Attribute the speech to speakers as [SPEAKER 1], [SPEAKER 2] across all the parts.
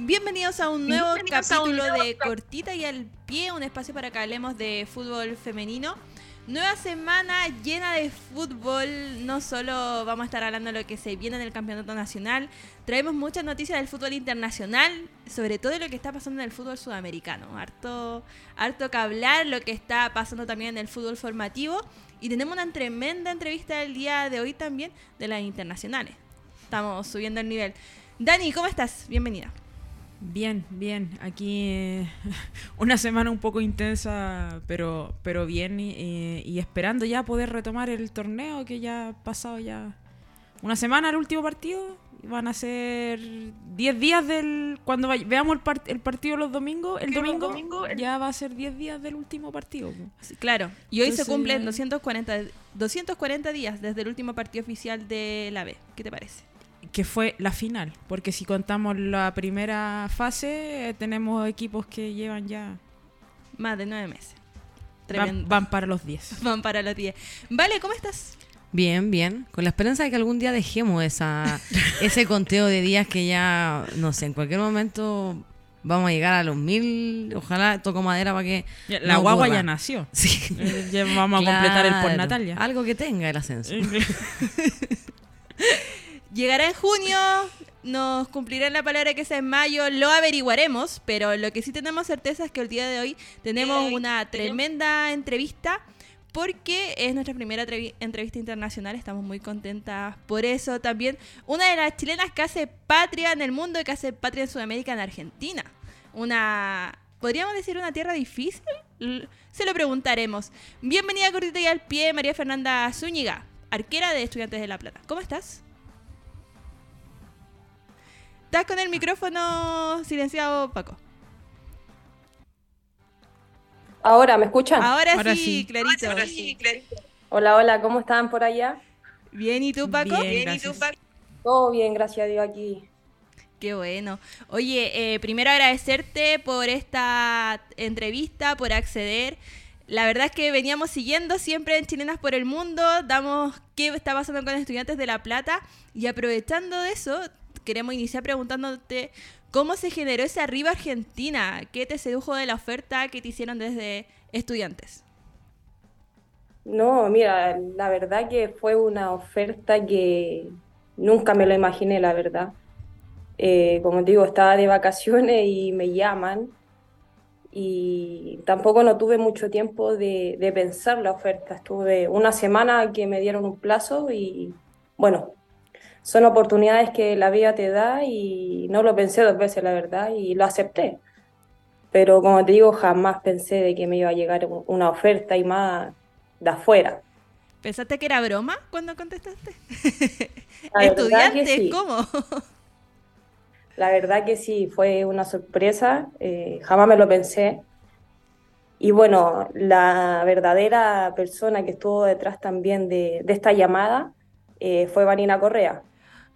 [SPEAKER 1] Bienvenidos a un nuevo capítulo de Cortita y al Pie, un espacio para que hablemos de fútbol femenino. Nueva semana llena de fútbol, no solo vamos a estar hablando de lo que se viene en el campeonato nacional, traemos muchas noticias del fútbol internacional, sobre todo de lo que está pasando en el fútbol sudamericano. Harto, harto que hablar, lo que está pasando también en el fútbol formativo. Y tenemos una tremenda entrevista el día de hoy también de las internacionales. Estamos subiendo el nivel. Dani, ¿cómo estás? Bienvenida.
[SPEAKER 2] Bien, bien. Aquí eh, una semana un poco intensa, pero, pero bien y, esperando ya poder retomar el torneo que ya ha pasado ya una semana el último partido. Van a ser 10 días del... Cuando veamos el, el, partido los domingos, el domingo, ya va a ser 10 días del último partido.
[SPEAKER 1] claro. Y hoy se cumplen 240, 240 días desde el último partido oficial de la B. ¿Qué te parece?
[SPEAKER 2] Que fue la final, porque si contamos la primera fase, eh, tenemos equipos que llevan ya
[SPEAKER 1] más de nueve meses.
[SPEAKER 2] Van, para los diez.
[SPEAKER 1] Van para los diez. Vale, ¿cómo estás?
[SPEAKER 3] Bien, bien. Con la esperanza de que algún día dejemos esa, ese conteo de días que ya, no sé, en cualquier momento vamos a llegar a los mil. Ojalá toco madera para que.
[SPEAKER 2] la guagua ya nació. Sí. Eh, ya vamos a completar el postnatal ya.
[SPEAKER 3] Algo que tenga el ascenso.
[SPEAKER 1] Llegará en junio, nos cumplirán la palabra que sea en mayo, lo averiguaremos, pero lo que sí tenemos certeza es que el día de hoy tenemos una tremenda entrevista porque es nuestra primera entrevista internacional, estamos muy contentas por eso. También una de las chilenas que hace patria en el mundo y que hace patria en Sudamérica, en Argentina. Una, podríamos decir una tierra difícil, se lo preguntaremos. Bienvenida cortita y al pie, María Fernanda Zúñiga, arquera de Estudiantes de La Plata. ¿Cómo estás? Estás con el micrófono silenciado, Paco.
[SPEAKER 4] Ahora, ¿me escuchan?
[SPEAKER 1] Ahora, sí, Clarito. Ahora sí,
[SPEAKER 4] clarito. Hola, hola, ¿cómo están por allá?
[SPEAKER 1] Bien, ¿y tú, Paco? Bien, ¿y tú,
[SPEAKER 4] Paco? Todo bien, gracias a Dios aquí.
[SPEAKER 1] Qué bueno. Oye, eh, primero agradecerte por esta entrevista, por acceder. La verdad es que veníamos siguiendo siempre en Chilenas por el Mundo, damos qué está pasando con estudiantes de La Plata y aprovechando de eso, queremos iniciar preguntándote cómo se generó ese arriba Argentina, qué te sedujo de la oferta que te hicieron desde estudiantes.
[SPEAKER 4] No, mira, la verdad que fue una oferta que nunca me lo imaginé, la verdad. Eh, como te digo, estaba de vacaciones y me llaman y tampoco no tuve mucho tiempo de, de pensar la oferta. Estuve una semana que me dieron un plazo y bueno, son oportunidades que la vida te da y no lo pensé dos veces, la verdad, y lo acepté. Pero como te digo, jamás pensé de que me iba a llegar una oferta y más de afuera.
[SPEAKER 1] ¿Pensaste que era broma cuando contestaste? ¿Estudiante? ¿Cómo?
[SPEAKER 4] La verdad que sí, fue una sorpresa, eh, jamás me lo pensé. Y bueno, la verdadera persona que estuvo detrás también de, esta llamada eh, fue Vanina Correa.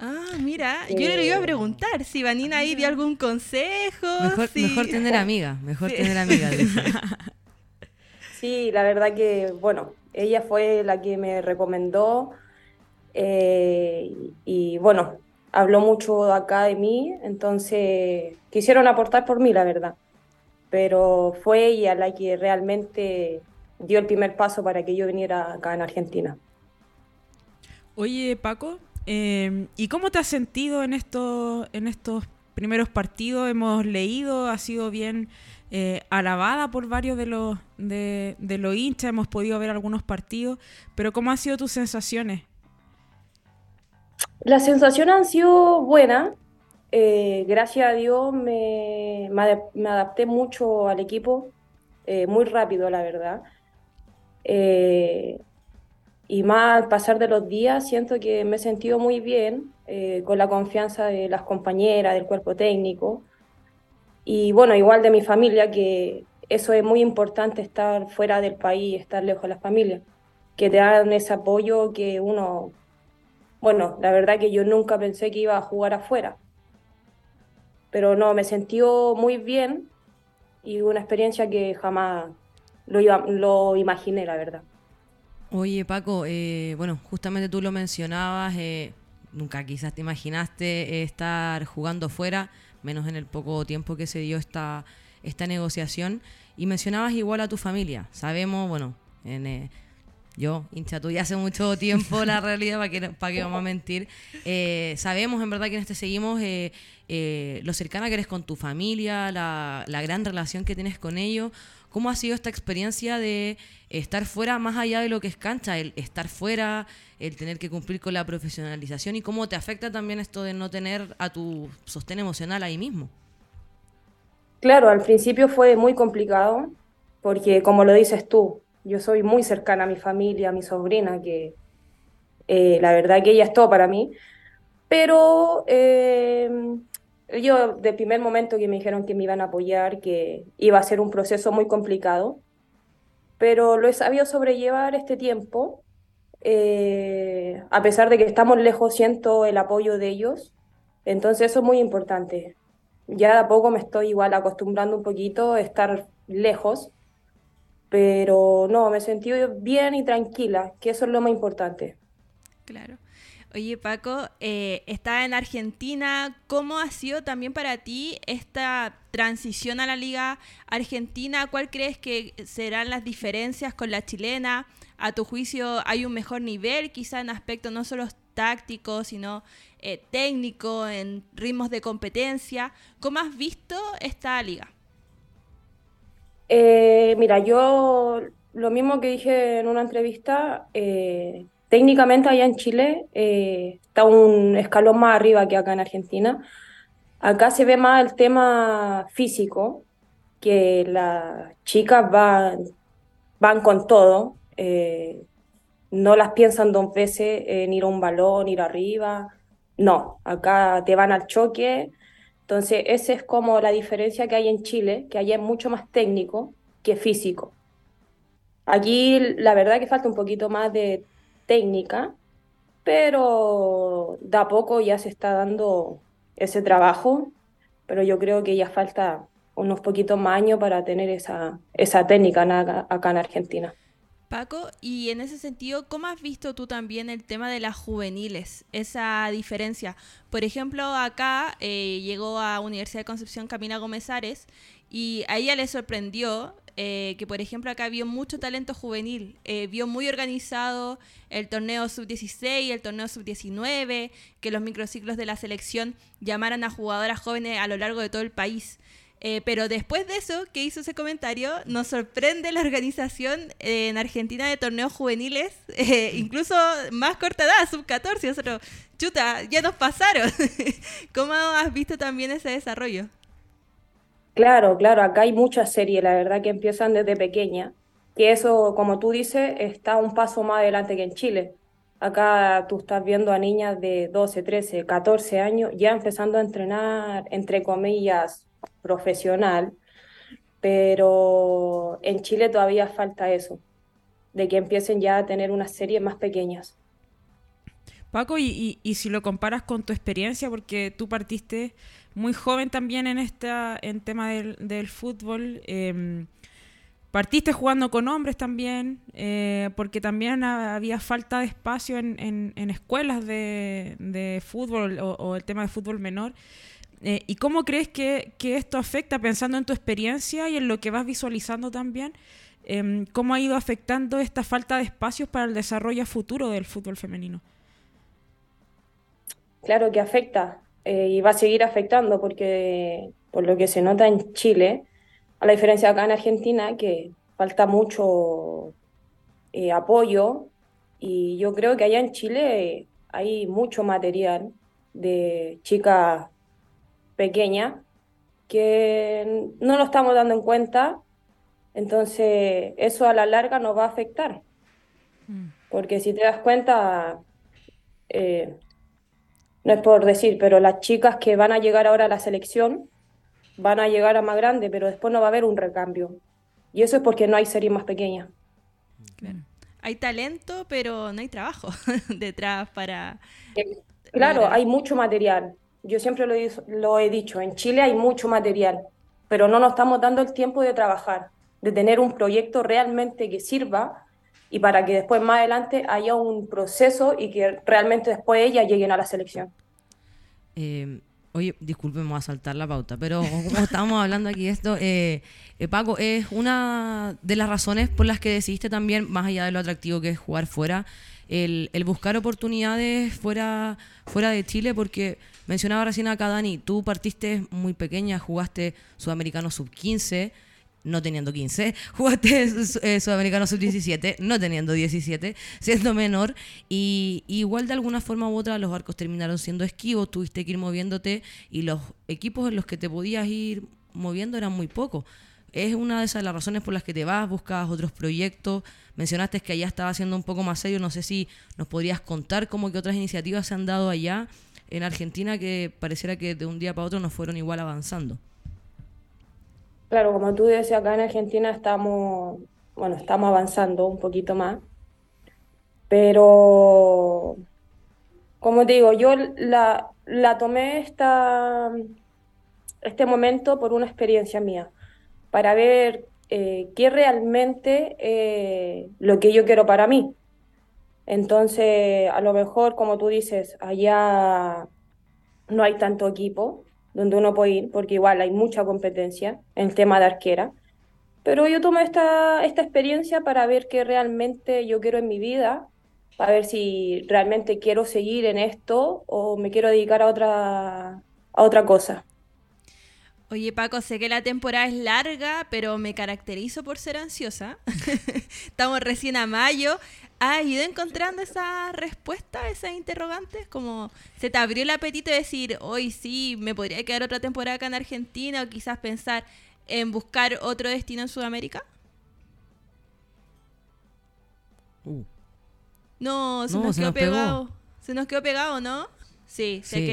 [SPEAKER 1] Ah, mira, yo le iba a eh, preguntar si Vanina ahí dio algún consejo.
[SPEAKER 3] Mejor, tener amiga, mejor tener amiga.
[SPEAKER 4] sí, la verdad que, bueno, ella fue la que me recomendó eh, y, bueno, habló mucho acá de mí, entonces quisieron aportar por mí, la verdad. Pero fue ella la que realmente dio el primer paso para que yo viniera acá en Argentina.
[SPEAKER 2] Oye, Paco, Em, ¿Y cómo te has sentido en estos, en estos primeros partidos? Hemos leído, ha sido bien eh, alabada por varios de los, de, los hinchas, hemos podido ver algunos partidos, pero ¿cómo han sido tus sensaciones?
[SPEAKER 4] Las sensaciones han sido buenas. Eh, gracias a Dios me, me, adapté mucho al equipo, eh, muy rápido, la verdad. Y más al pasar de los días, siento que me he sentido muy bien, eh, con la confianza de las compañeras, del cuerpo técnico. Y bueno, igual de mi familia, que eso es muy importante, estar fuera del país, estar lejos de la familia, que te dan ese apoyo que uno, bueno, la verdad que yo nunca pensé que iba a jugar afuera. Pero no, me sentí muy bien y una experiencia que jamás lo, iba, lo imaginé, la verdad.
[SPEAKER 3] Oye, Paco, eh, bueno, justamente tú lo mencionabas, eh, nunca quizás te imaginaste estar jugando fuera, menos en el poco tiempo que se dio esta, esta negociación. Y mencionabas igual a tu familia. Sabemos, bueno, en, eh, yo, hincha tuya, hace mucho tiempo la realidad, para que, para que vamos a mentir. Eh, sabemos en verdad que en este seguimos eh, eh, lo cercana que eres con tu familia, la, la, gran relación que tienes con ellos. ¿Cómo ha sido esta experiencia de estar fuera más allá de lo que es cancha, el estar fuera, el tener que cumplir con la profesionalización y cómo te afecta también esto de no tener a tu sostén emocional ahí mismo?
[SPEAKER 4] Claro, al principio fue muy complicado porque como lo dices tú, yo soy muy cercana a mi familia, a mi sobrina, que eh, la verdad que ella es todo para mí. Pero eh, yo, de primer momento que me dijeron que me iban a apoyar, que iba a ser un proceso muy complicado, pero lo he sabido sobrellevar este tiempo. Eh, a pesar de que estamos lejos, siento el apoyo de ellos. Entonces eso es muy importante. Ya de a poco me estoy igual acostumbrando un poquito a estar lejos pero no, me sentí bien y tranquila, que eso es lo más importante.
[SPEAKER 1] Claro. Oye, Paco, eh, está en Argentina. ¿Cómo ha sido también para ti esta transición a la Liga Argentina? ¿Cuál crees que serán las diferencias con la chilena? ¿A tu juicio hay un mejor nivel, quizá en aspectos no solo tácticos, sino eh, técnico, en ritmos de competencia? ¿Cómo has visto esta liga?
[SPEAKER 4] Eh, mira, yo lo mismo que dije en una entrevista, eh, técnicamente allá en Chile eh, está un escalón más arriba que acá en Argentina. Acá se ve más el tema físico, que las chicas van, van con todo, no las piensan dos veces en ir a un balón, ir arriba. No, acá te van al choque entonces, esa es como la diferencia que hay en Chile, que allá es mucho más técnico que físico. Aquí la verdad que falta un poquito más de técnica, pero de a poco ya se está dando ese trabajo, pero yo creo que ya falta unos poquitos más años para tener esa, esa técnica acá en Argentina.
[SPEAKER 1] Paco, y en ese sentido, ¿cómo has visto tú también el tema de las juveniles? Esa diferencia. Por ejemplo, acá eh, llegó a Universidad de Concepción Camila Gómez Ares y a ella le sorprendió eh, que, por ejemplo, acá vio mucho talento juvenil. Eh, vio muy organizado el torneo sub-16, el torneo sub-19, que los microciclos de la selección llamaran a jugadoras jóvenes a lo largo de todo el país. Eh, pero después de eso, que hizo ese comentario, nos sorprende la organización en Argentina de torneos juveniles, eh, incluso más corta edad, sub-14. Nosotros, chuta, ya nos pasaron. ¿Cómo has visto también ese desarrollo?
[SPEAKER 4] Claro, claro, acá hay muchas series, la verdad, que empiezan desde pequeña. Que eso, como tú dices, está un paso más adelante que en Chile. Acá tú estás viendo a niñas de 12, 13, 14 años ya empezando a entrenar, entre comillas, profesional, pero en Chile todavía falta eso, de que empiecen ya a tener unas series más pequeñas.
[SPEAKER 2] Paco, y, si lo comparas con tu experiencia, porque tú partiste muy joven también en esta en tema del, fútbol, em, partiste jugando con hombres también, eh, porque también había falta de espacio en, escuelas de, fútbol o, el tema de fútbol menor. Eh, ¿Y cómo crees que, esto afecta, pensando en tu experiencia y en lo que vas visualizando también, em, cómo ha ido afectando esta falta de espacios para el desarrollo futuro del fútbol femenino?
[SPEAKER 4] Claro que afecta eh, y va a seguir afectando porque por lo que se nota en Chile, a la diferencia acá en Argentina, que falta mucho eh, apoyo y yo creo que allá en Chile hay mucho material de chicas pequeña que no lo estamos dando en cuenta, entonces eso a la larga nos va a afectar. Mm. Porque si te das cuenta, eh, no es por decir, pero las chicas que van a llegar ahora a la selección van a llegar a más grande, pero después no va a haber un recambio. Y eso es porque no hay serie más pequeña.
[SPEAKER 1] Hay talento, pero no hay trabajo detrás para...
[SPEAKER 4] Claro, hay mucho material, yo siempre lo he, dicho, en Chile hay mucho material, pero no nos estamos dando el tiempo de trabajar, de tener un proyecto realmente que sirva y para que después más adelante haya un proceso y que realmente después ellas lleguen a la selección.
[SPEAKER 3] Eh, Oye, voy a saltar la pauta, pero como estamos hablando aquí esto, eh, eh, Paco, es una de las razones por las que decidiste también, más allá de lo atractivo que es jugar fuera, el, el buscar oportunidades fuera, fuera de Chile, porque mencionaba recién acá, Dani, tú partiste muy pequeña, jugaste Sudamericano Sub-15, no teniendo 15, jugaste eh, Sudamericano Sub-17, no teniendo 17, siendo menor, y, igual de alguna forma u otra los barcos terminaron siendo esquivos, tuviste que ir moviéndote y los equipos en los que te podías ir moviendo eran muy pocos. Es una de esas las razones por las que te vas, buscas otros proyectos. Mencionaste que allá estaba siendo un poco más serio. No sé si nos podrías contar cómo que otras iniciativas se han dado allá en Argentina que pareciera que de un día para otro nos fueron igual avanzando.
[SPEAKER 4] Claro, como tú dices, acá en Argentina estamos, bueno, estamos avanzando un poquito más, pero como te digo, yo la, la tomé esta, este momento por una experiencia mía, para ver eh, qué realmente eh, lo que yo quiero para mí. Entonces, a lo mejor, como tú dices, allá no hay tanto equipo donde uno puede ir, porque igual hay mucha competencia en el tema de arquera. Pero yo tomé esta, esta experiencia para ver qué realmente yo quiero en mi vida, para ver si realmente quiero seguir en esto o me quiero dedicar a otra, a otra cosa.
[SPEAKER 1] Oye Paco, sé que la temporada es larga, pero me caracterizo por ser ansiosa. Estamos recién a mayo. ¿Has ido encontrando esa respuesta, esas interrogantes? Como se te abrió el apetito de decir, hoy sí, me podría quedar otra temporada acá en Argentina o quizás pensar en buscar otro destino en Sudamérica?
[SPEAKER 3] Uh.
[SPEAKER 1] No, se
[SPEAKER 3] No,
[SPEAKER 1] nos
[SPEAKER 3] se
[SPEAKER 1] quedó
[SPEAKER 3] nos pegó.
[SPEAKER 1] pegado. Se nos quedó pegado, ¿no? Sí, se
[SPEAKER 3] Sí.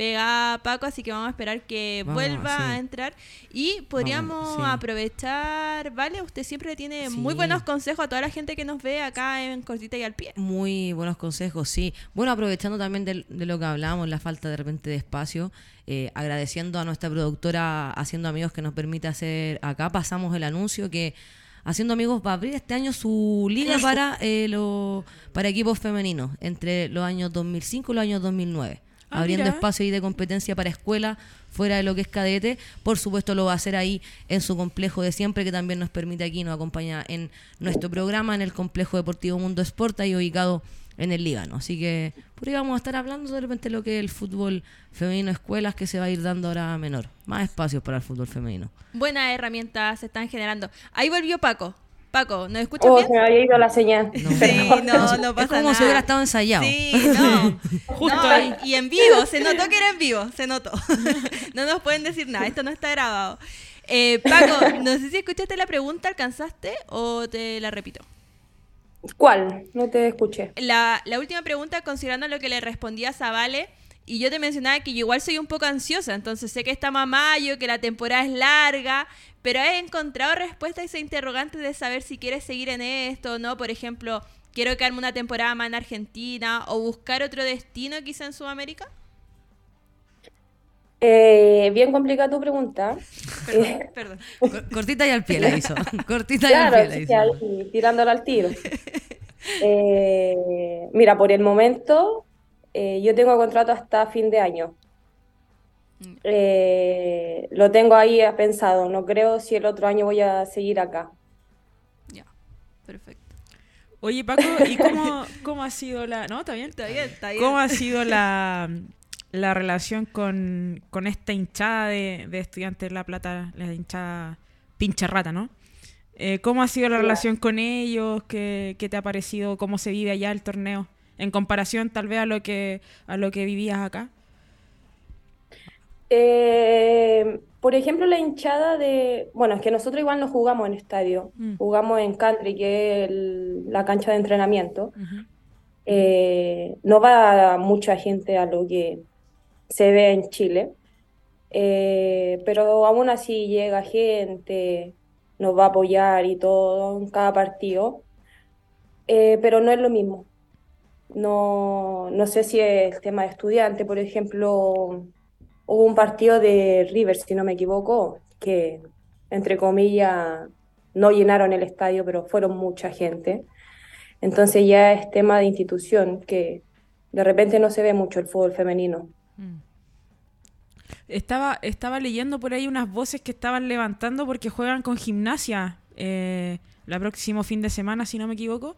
[SPEAKER 1] Pegada Paco, así que vamos a esperar que
[SPEAKER 3] Vamos,
[SPEAKER 1] vuelva
[SPEAKER 3] sí.
[SPEAKER 1] a entrar. Y podríamos
[SPEAKER 3] sí.
[SPEAKER 1] aprovechar, ¿vale? Usted siempre tiene muy buenos consejos a toda la gente que nos ve acá en Cortita y al Pie.
[SPEAKER 3] Muy buenos consejos, sí. Bueno, aprovechando también de, lo que hablábamos, la falta de repente de espacio, eh, agradeciendo a nuestra productora Haciendo Amigos que nos permite hacer acá, pasamos el anuncio que Haciendo Amigos va a abrir este año su liga para, eh, lo- para equipos femeninos entre los años 2005 y los años 2009.
[SPEAKER 2] Ah,
[SPEAKER 3] abriendo
[SPEAKER 2] mira.
[SPEAKER 3] espacio ahí de competencia para escuela fuera de lo que es cadete. Por supuesto lo va a hacer ahí en su complejo de siempre, que también nos permite aquí, nos acompaña en nuestro programa, en el complejo deportivo Mundo Sport, ahí ubicado en el Líbano. Así que por ahí vamos a estar hablando de repente de lo que es el fútbol femenino, escuelas que se va a ir dando ahora menor. Más espacios para el fútbol femenino.
[SPEAKER 1] Buenas herramientas se están generando. Ahí volvió Paco. Paco, ¿nos escuchas
[SPEAKER 4] Oh,
[SPEAKER 1] bien?
[SPEAKER 4] se me había ido la señal.
[SPEAKER 3] No.
[SPEAKER 1] Sí, no, no
[SPEAKER 3] es
[SPEAKER 1] pasa
[SPEAKER 3] como
[SPEAKER 1] nada.
[SPEAKER 3] si hubiera estado ensayado.
[SPEAKER 1] Sí, no.
[SPEAKER 2] Justo
[SPEAKER 1] No,
[SPEAKER 2] ahí.
[SPEAKER 1] Y en vivo, se notó que era en vivo, se notó. no nos pueden decir nada, esto no está grabado. Eh, Paco, no sé si escuchaste la pregunta, ¿alcanzaste o te la repito?
[SPEAKER 4] ¿Cuál? No te escuché.
[SPEAKER 1] La, la última pregunta, considerando lo que le respondías a Vale, y yo te mencionaba que yo igual soy un poco ansiosa, entonces sé que estamos a mayo, que la temporada es larga, pero he encontrado respuesta a ese interrogante de saber si quieres seguir en esto o no. Por ejemplo, quiero quedarme una temporada más en Argentina o buscar otro destino quizá en Sudamérica.
[SPEAKER 4] Eh, bien complicada tu pregunta. Eh,
[SPEAKER 1] Perdón.
[SPEAKER 3] Cor- Cortita y al pie la hizo. Cortita y al pie la hizo.
[SPEAKER 4] ahí, tirándolo al tiro. Eh, mira, por el momento eh, yo tengo contrato hasta fin de año.
[SPEAKER 1] Mm.
[SPEAKER 4] Eh, lo tengo ahí pensado. No creo si el otro año voy a seguir acá.
[SPEAKER 1] Ya, perfecto.
[SPEAKER 2] Oye, Paco, ¿y cómo, cómo ha sido la... No, está bien.
[SPEAKER 1] Está bien, está bien.
[SPEAKER 2] ¿Cómo ha sido la, la relación con, con esta hinchada de, de estudiantes de La Plata, la hinchada pincha rata, ¿no? Eh, ¿Cómo ha sido la relación con ellos? ¿Qué, qué te ha parecido? ¿Cómo se vive allá el torneo? En comparación tal vez a lo que, a lo que vivías acá.
[SPEAKER 4] Eh, por ejemplo, la hinchada de... Bueno, es que nosotros igual no jugamos en estadio.
[SPEAKER 2] Mm.
[SPEAKER 4] Jugamos en country, que es el- la cancha de entrenamiento.
[SPEAKER 2] Ujú.
[SPEAKER 4] Eh, no va mucha gente a lo que se ve en Chile, Eh, pero aún así llega gente, nos va a apoyar y todo en cada partido, Eh, pero no es lo mismo. No, no sé si es tema de estudiante, por ejemplo, hubo un partido de River, si no me equivoco, que entre comillas no llenaron el estadio, pero fueron mucha gente. Entonces ya es tema de institución que de repente no se ve mucho el fútbol femenino.
[SPEAKER 2] Mm. Estaba, estaba leyendo por ahí unas voces que estaban levantando porque juegan con gimnasia eh, la próximo fin de semana, si no me equivoco.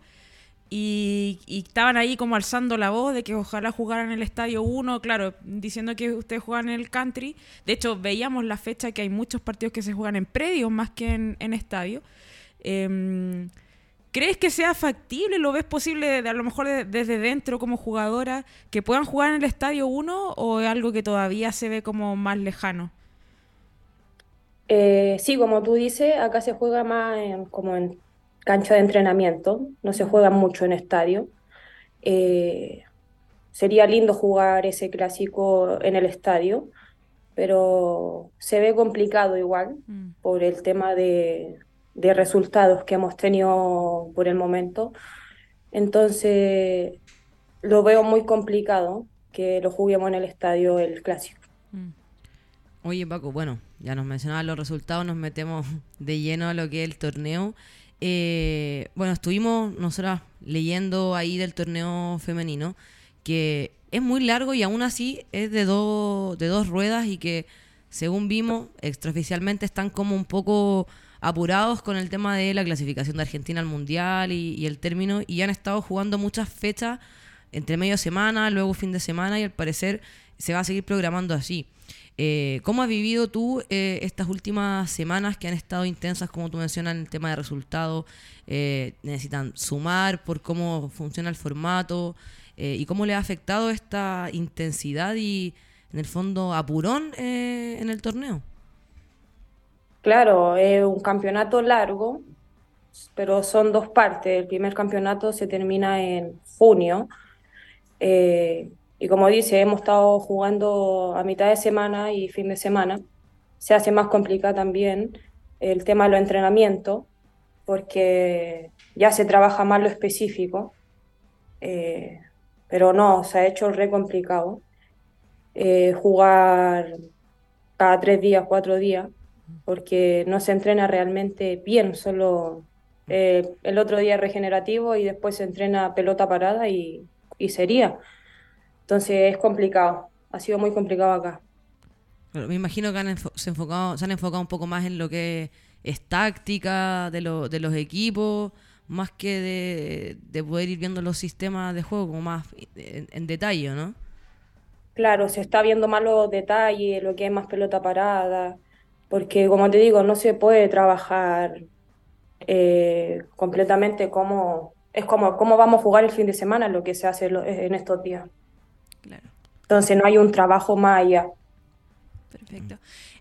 [SPEAKER 2] Y, estaban ahí como alzando la voz de que ojalá jugaran en el Estadio 1, claro, diciendo que ustedes juegan en el country. De hecho, veíamos la fecha que hay muchos partidos que se juegan en predios más que en, en estadio. Em, ¿Crees que sea factible? ¿Lo ves posible a lo mejor de- desde dentro como jugadora que puedan jugar en el Estadio 1 o es algo que todavía se ve como más lejano?
[SPEAKER 4] Eh, sí, como tú dices, acá se juega más en- como en cancha de entrenamiento, no se juega mucho en estadio. Eh, sería lindo jugar ese clásico en el estadio, pero se ve complicado igual
[SPEAKER 2] Mm.
[SPEAKER 4] por el tema de, de resultados que hemos tenido por el momento. Entonces, lo veo muy complicado que lo juguemos en el estadio el clásico.
[SPEAKER 2] Mm.
[SPEAKER 3] Oye, Paco, bueno, ya nos mencionaban los resultados, nos metemos de lleno a lo que es el torneo. Eh, bueno, estuvimos nosotras leyendo ahí del torneo femenino, que es muy largo y aún así es de, dos de dos ruedas y que, según vimos, extraoficialmente están como un poco apurados con el tema de la clasificación de Argentina al Mundial y, y el término, y han estado jugando muchas fechas entre medio semana, luego fin de semana, y al parecer se va a seguir programando así. Eh, ¿Cómo has vivido tú eh, estas últimas semanas que han estado intensas, como tú mencionas, en el tema de resultados? Eh, necesitan sumar por cómo funciona el formato y cómo le ha afectado esta intensidad y, en el fondo, apurón en el torneo.
[SPEAKER 4] Claro, es un campeonato largo, pero son dos partes. El primer campeonato se termina en junio. Y como dice, hemos estado jugando a mitad de semana y fin de semana. Se hace más complicado también el tema de los entrenamientos, porque ya se trabaja más lo específico. eh, pero no, se ha hecho re complicado. eh, jugar cada tres días, cuatro días porque no se entrena realmente bien, solo eh, el otro día regenerativo y después se entrena pelota parada y, y sería. Entonces es complicado, ha sido muy complicado acá.
[SPEAKER 3] Pero me imagino que han se, enfocado, se han enfocado un poco más en lo que es táctica de, lo- de los equipos, más que de, de poder ir viendo los sistemas de juego como más en, en detalle, ¿no?
[SPEAKER 4] Claro, se está viendo más los detalles, lo que es más pelota parada, porque como te digo, no se puede trabajar eh, completamente como, es como cómo vamos a jugar el fin de semana, lo que se hace en estos días.
[SPEAKER 1] Claro.
[SPEAKER 4] Entonces no hay un trabajo más allá.
[SPEAKER 1] Perfecto.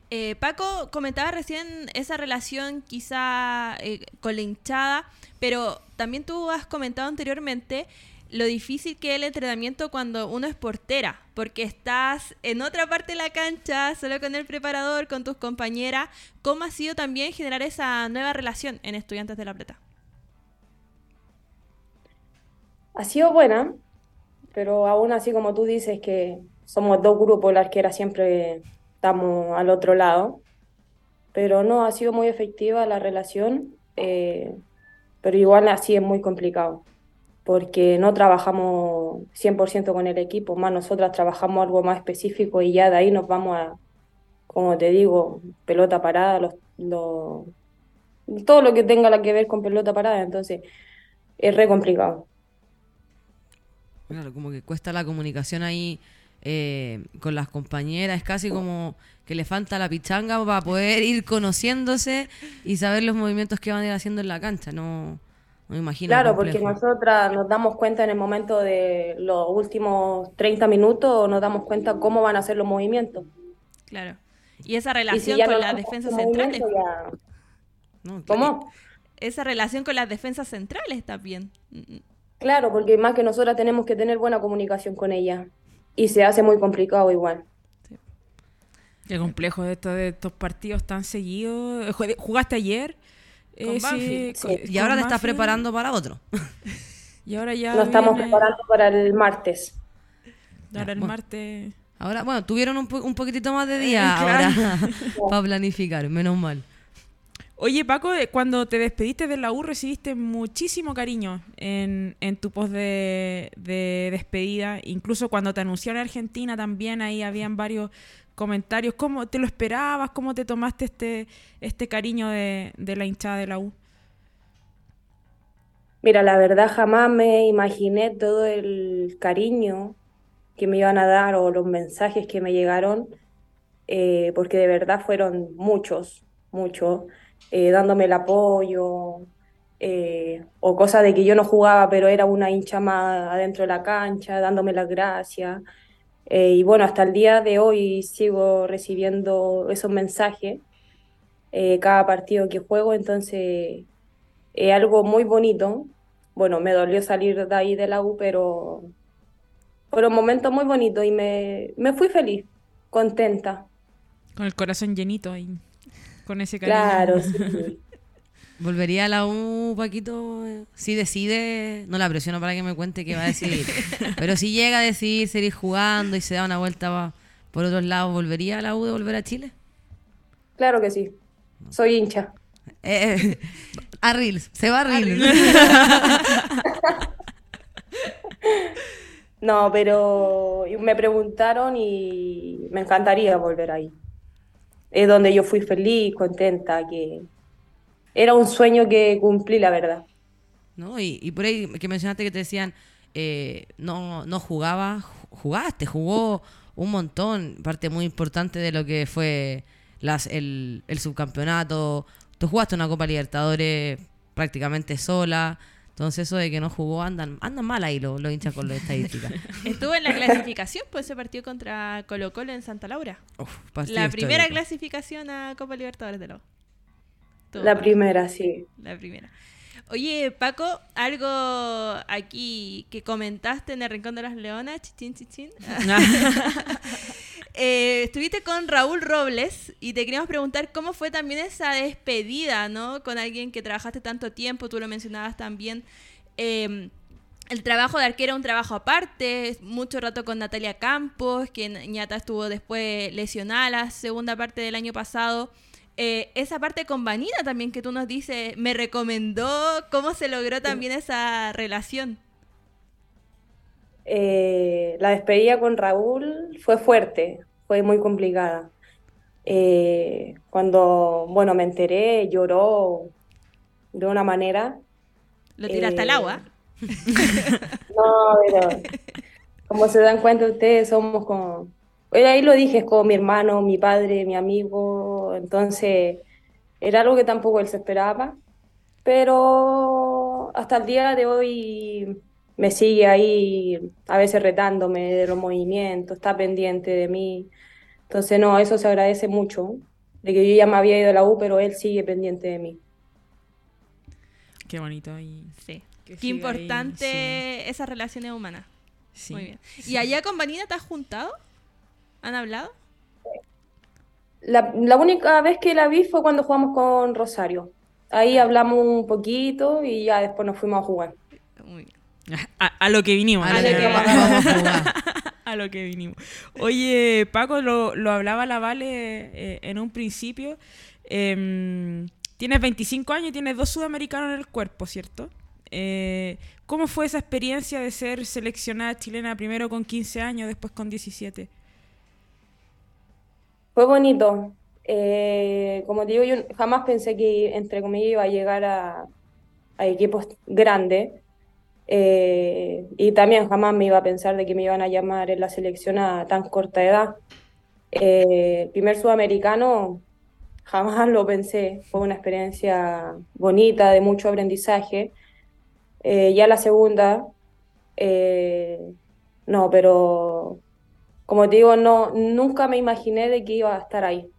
[SPEAKER 1] Eh, Paco comentaba recién esa relación quizá eh, con la hinchada, pero también tú has comentado anteriormente lo difícil que es el entrenamiento cuando uno es portera, porque estás en otra parte de la cancha, solo con el preparador, con tus compañeras. ¿Cómo ha sido también generar esa nueva relación en Estudiantes de La Plata?
[SPEAKER 4] Ha sido buena, pero aún así, como tú dices, que somos dos grupos, la arquera siempre estamos al otro lado. Pero no, ha sido muy efectiva la relación, eh, pero igual así es muy complicado, porque no trabajamos 100% con el equipo, más nosotras trabajamos algo más específico y ya de ahí nos vamos a, como te digo, pelota parada, los, los- todo lo que tenga que ver con pelota parada, entonces es re complicado.
[SPEAKER 3] Claro, como que cuesta la comunicación ahí eh, con las compañeras, es casi como que le falta la pichanga para poder ir conociéndose y saber los movimientos que van a ir haciendo en la cancha, no, no me imagino
[SPEAKER 4] Claro, porque nosotras nos damos cuenta en el momento de los últimos 30 minutos, nos damos cuenta cómo van a ser los movimientos.
[SPEAKER 1] Claro. Y esa
[SPEAKER 4] Y si
[SPEAKER 1] relación con
[SPEAKER 4] no
[SPEAKER 1] las defensas centrales.
[SPEAKER 4] ya-
[SPEAKER 3] No.
[SPEAKER 4] ¿Cómo?
[SPEAKER 1] Esa relación con las defensas centrales también.
[SPEAKER 4] Claro, porque más que nosotras tenemos que tener buena comunicación con ella. Y se hace muy complicado igual.
[SPEAKER 2] Qué complejo de, esto, de estos partidos tan seguidos. Eh, ¿Jugaste ayer?
[SPEAKER 1] Con Banfield.
[SPEAKER 2] co-
[SPEAKER 4] Sí.
[SPEAKER 3] Y ahora te
[SPEAKER 2] con
[SPEAKER 3] estás preparando para otro.
[SPEAKER 2] Y ahora ya
[SPEAKER 4] Nos estamos preparando para el martes.
[SPEAKER 2] Ahora el
[SPEAKER 3] Bueno.
[SPEAKER 2] martes.
[SPEAKER 3] Ahora, bueno, tuvieron un, po- un poquitito más de día
[SPEAKER 2] Eh, claro.
[SPEAKER 3] ahora para planificar, menos mal.
[SPEAKER 2] Oye, Paco, eh, cuando te despediste de la U recibiste muchísimo cariño en, en tu post de, de despedida. Incluso cuando te anunciaron en Argentina también ahí habían varios comentarios. ¿Cómo te lo esperabas? ¿Cómo te tomaste este, este cariño de, de la hinchada de la U?
[SPEAKER 4] Mira, la verdad jamás me imaginé todo el cariño que me iban a dar o los mensajes que me llegaron, eh, porque de verdad fueron muchos, muchos, eh, dándome el apoyo, eh, o cosas de que yo no jugaba, pero era una hincha más adentro de la cancha, dándome las gracias. y bueno, hasta el día de hoy sigo recibiendo esos mensajes cada partido que juego, entonces es algo muy bonito. Bueno, me dolió salir de ahí de la U, pero fueron momentos muy bonitos y me, me fui feliz, contenta.
[SPEAKER 2] Con el corazón llenito ahí, con ese cariño.
[SPEAKER 4] Claro, sí.
[SPEAKER 3] ¿Volvería a la U, Paquito? Si decide, no la presiono para que me cuente qué va a decidir, pero si llega a decidir seguir jugando y se da una vuelta por otros lados, ¿volvería a la U de volver a Chile?
[SPEAKER 4] Claro que sí, soy hincha.
[SPEAKER 3] Eh, a Reels, se va a Reels.
[SPEAKER 4] No, pero me preguntaron y me encantaría volver ahí. Es donde yo fui feliz, contenta, que era un sueño que cumplí, la verdad.
[SPEAKER 3] ¿No? Y, y por ahí que mencionaste que te decían, eh, no, no jugaba, jugaste, jugó un montón, parte muy importante de lo que fue las, el, el subcampeonato. Tú jugaste una Copa Libertadores prácticamente sola. Entonces eso de que no jugó, andan, andan mal ahí los, los hinchas con las estadísticas.
[SPEAKER 1] Estuvo en la clasificación, pues ese partido contra Colo Colo en Santa Laura.
[SPEAKER 3] Uf,
[SPEAKER 1] La primera clasificación a Copa Libertadores de los.
[SPEAKER 4] La primera, sí.
[SPEAKER 1] La primera. Oye, Paco, algo aquí que comentaste en el Rincón de las Leonas, chichín, chichín. Eh, estuviste con Raúl Robles y te queríamos preguntar cómo fue también esa despedida, ¿no? Con alguien que trabajaste tanto tiempo, tú lo mencionabas también. eh, el trabajo de arquero un trabajo aparte, mucho rato con Natalia Campos, que Ñata estuvo después lesionada la segunda parte del año pasado. Eh, esa parte con Vanina también que tú nos dices, me recomendó cómo se logró también esa relación.
[SPEAKER 4] Eh, la despedida con Raúl fue fuerte, fue muy complicada. Eh, cuando, bueno, me enteré, lloró de una manera.
[SPEAKER 1] Lo tiraste al
[SPEAKER 4] Eh,
[SPEAKER 1] agua.
[SPEAKER 4] No, pero como se dan cuenta ustedes, somos como... Bueno, ahí lo dije, es como mi hermano, mi padre, mi amigo, entonces era algo que tampoco él se esperaba, pero hasta el día de hoy me sigue ahí a veces retándome de los movimientos, está pendiente de mí, entonces no, eso se agradece mucho, de que yo ya me había ido a la U, pero él sigue pendiente de mí.
[SPEAKER 2] Qué bonito. Y,
[SPEAKER 1] Sí. Qué
[SPEAKER 2] ahí,
[SPEAKER 1] importante esas relaciones humanas.
[SPEAKER 2] sí.
[SPEAKER 1] Muy bien.
[SPEAKER 2] Sí.
[SPEAKER 1] ¿Y allá con Vanina te has juntado? ¿Han hablado?
[SPEAKER 4] La, la única vez que la vi fue cuando jugamos con Rosario. Ahí hablamos un poquito y ya después nos fuimos a jugar.
[SPEAKER 1] Muy bien.
[SPEAKER 2] A, a lo que vinimos.
[SPEAKER 3] A
[SPEAKER 1] A
[SPEAKER 3] lo que a jugar.
[SPEAKER 2] a lo que vinimos. Oye, Paco, lo, lo hablaba la Vale eh, en un principio. Em, tienes 25 años y tienes dos sudamericanos en el cuerpo, ¿cierto? Eh, ¿Cómo fue esa experiencia de ser seleccionada chilena primero con 15 años, después con 17?
[SPEAKER 4] Fue bonito. Eh, como te digo, yo jamás pensé que, entre comillas, iba a llegar a, a equipos grandes. Eh, y también jamás me iba a pensar de que me iban a llamar en la selección a tan corta edad. Eh, primer sudamericano, jamás lo pensé. Fue una experiencia bonita, de mucho aprendizaje. Eh, ya la segunda, eh, no, pero como te digo, no, nunca me imaginé de que iba a estar ahí.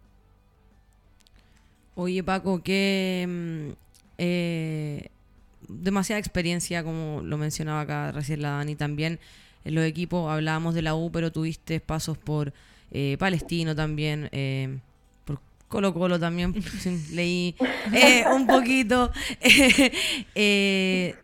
[SPEAKER 3] Oye, Paco, que mm, demasiada experiencia, como lo mencionaba acá recién la Dani también, en los equipos hablábamos de la U, pero tuviste pasos por eh, Palestino también, eh, por Colo Colo también, leí eh, un poquito. Eh,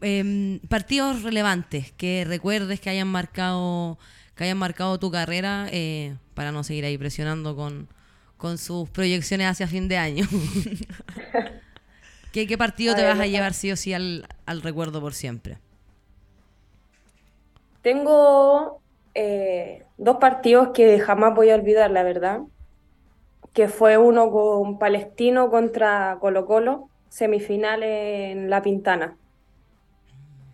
[SPEAKER 3] em, partidos relevantes que recuerdes que hayan marcado que hayan marcado tu carrera eh, para no seguir ahí presionando con, con sus proyecciones hacia fin de año. ¿Qué, qué partido
[SPEAKER 4] A
[SPEAKER 3] te
[SPEAKER 4] ver,
[SPEAKER 3] vas a
[SPEAKER 4] deja-
[SPEAKER 3] llevar sí o sí al, al recuerdo por siempre?
[SPEAKER 4] Tengo eh, dos partidos que jamás voy a olvidar, la verdad, que fue uno con Palestino contra Colo-Colo, semifinal en La Pintana,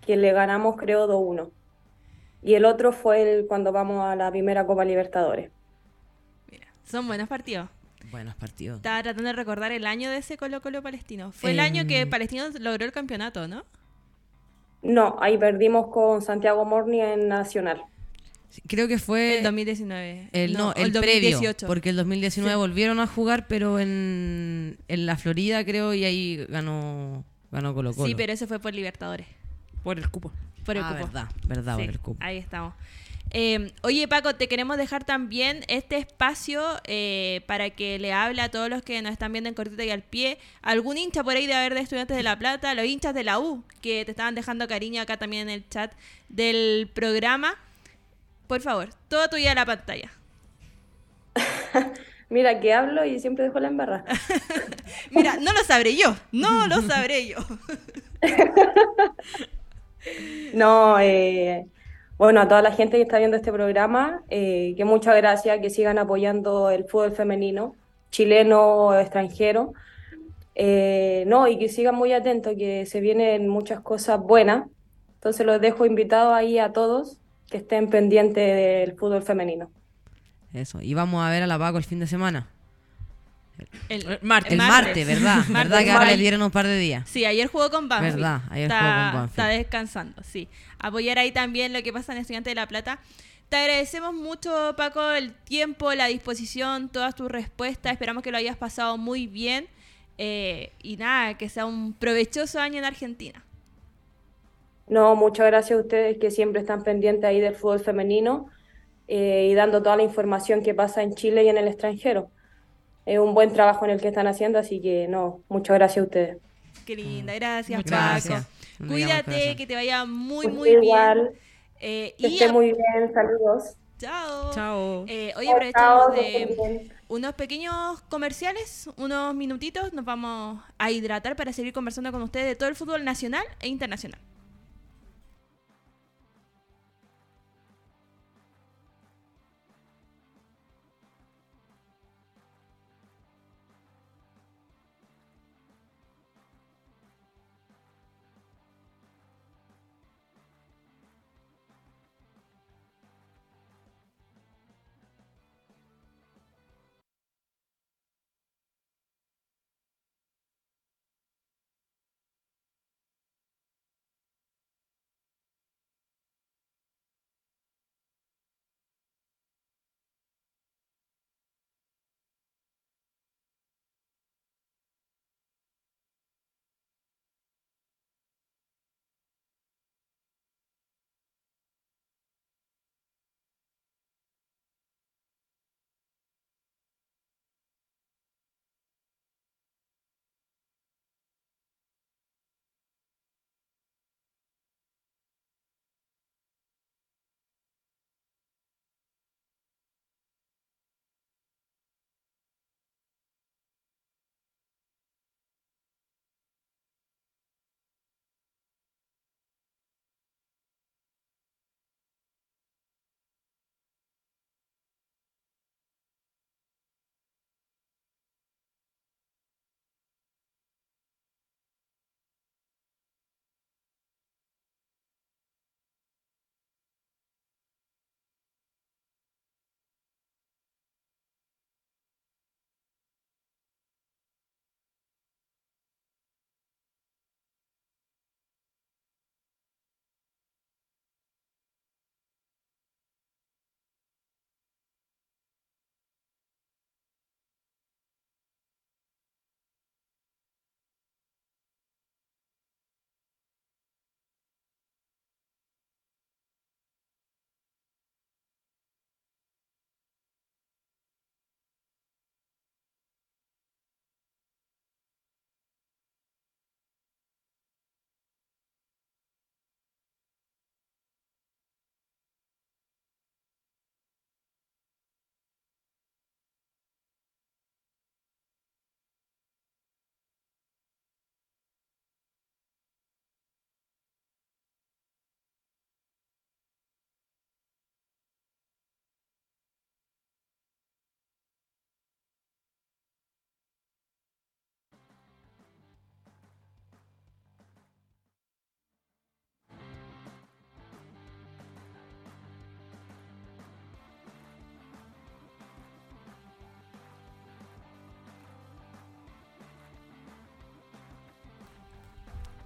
[SPEAKER 4] que le ganamos creo 2-1. Y el otro fue el, cuando vamos a la primera Copa Libertadores.
[SPEAKER 1] Mira, son buenos partidos.
[SPEAKER 3] Buenos partidos.
[SPEAKER 1] Estaba tratando de recordar el año de ese Colo Colo Palestino. Fue el año que
[SPEAKER 3] Em.
[SPEAKER 1] Palestino logró el campeonato, ¿no?
[SPEAKER 4] No, ahí perdimos con Santiago Morni en Nacional.
[SPEAKER 3] Creo que fue
[SPEAKER 1] El 2019.
[SPEAKER 3] el, no,
[SPEAKER 1] o
[SPEAKER 3] el, previo,
[SPEAKER 1] 2018.
[SPEAKER 3] porque el 2019 volvieron a jugar, pero en, en la Florida creo y ahí ganó ganó Colo Colo.
[SPEAKER 1] Sí, pero ese fue por Libertadores.
[SPEAKER 2] Por el cupo.
[SPEAKER 1] Por el
[SPEAKER 3] ah,
[SPEAKER 1] cupo.
[SPEAKER 3] verdad, verdad,
[SPEAKER 1] Sí,
[SPEAKER 3] por el cupo.
[SPEAKER 1] Ahí estamos. Eh, oye, Paco, te queremos dejar también este espacio eh, para que le hable a todos los que nos están viendo en cortita y al pie. Algún hincha por ahí de haber de Estudiantes de La Plata, los hinchas de la U, que te estaban dejando cariño acá también en el chat del programa. Por favor, toda tuya la pantalla.
[SPEAKER 4] Mira que hablo y siempre dejo la embarrada.
[SPEAKER 1] Mira, no lo sabré yo, no lo sabré yo.
[SPEAKER 4] No, eh, bueno, a toda la gente que está viendo este programa, eh, que muchas gracias, que sigan apoyando el fútbol femenino, chileno o extranjero. Eh, no, y que sigan muy atentos, que se vienen muchas cosas buenas. Entonces los dejo invitados ahí a todos que estén pendientes del fútbol femenino.
[SPEAKER 3] Eso. Y vamos a ver a la Paco el fin de semana.
[SPEAKER 1] El,
[SPEAKER 2] martes.
[SPEAKER 3] El martes, ¿verdad?
[SPEAKER 1] Martes.
[SPEAKER 3] ¿Verdad que ahora le dieron un par de días?
[SPEAKER 1] Sí, ayer jugó con Banfield.
[SPEAKER 3] Verdad, ayer
[SPEAKER 1] está,
[SPEAKER 3] jugó con Banfield.
[SPEAKER 1] Está descansando, sí. Apoyar ahí también lo que pasa en Estudiantes de La Plata. Te agradecemos mucho, Paco, el tiempo, la disposición, todas tus respuestas. Esperamos que lo hayas pasado muy bien. Eh, y nada, que sea un provechoso año en Argentina.
[SPEAKER 4] No, muchas gracias a ustedes que siempre están pendientes ahí del fútbol femenino eh, y dando toda la información que pasa en Chile y en el extranjero. Es un buen trabajo en el que están haciendo, así que no, muchas gracias a ustedes.
[SPEAKER 1] Qué linda, gracias,
[SPEAKER 3] Muchas
[SPEAKER 1] Paco.
[SPEAKER 3] gracias.
[SPEAKER 1] Cuídate, que te vaya muy,
[SPEAKER 4] Usted
[SPEAKER 1] muy bien. Eh,
[SPEAKER 4] que
[SPEAKER 1] y
[SPEAKER 4] esté
[SPEAKER 1] a-
[SPEAKER 4] muy bien, saludos.
[SPEAKER 1] Chao.
[SPEAKER 2] Chao.
[SPEAKER 1] Eh, oye,
[SPEAKER 4] Chao,
[SPEAKER 1] aprovechamos
[SPEAKER 4] chao,
[SPEAKER 1] de unos pequeños comerciales, unos minutitos. Nos vamos a hidratar para seguir conversando con ustedes de todo el fútbol nacional e internacional.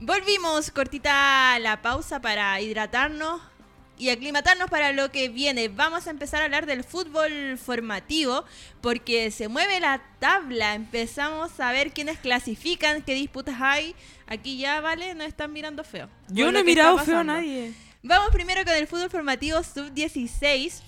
[SPEAKER 1] Volvimos, cortita la pausa para hidratarnos y aclimatarnos para lo que viene. Vamos a empezar a hablar del fútbol formativo porque se mueve la tabla. Empezamos a ver quiénes clasifican, qué disputas hay. Aquí ya, ¿vale? No están mirando feo.
[SPEAKER 2] Yo no he mirado feo a nadie.
[SPEAKER 1] Vamos primero con el fútbol formativo sub-16.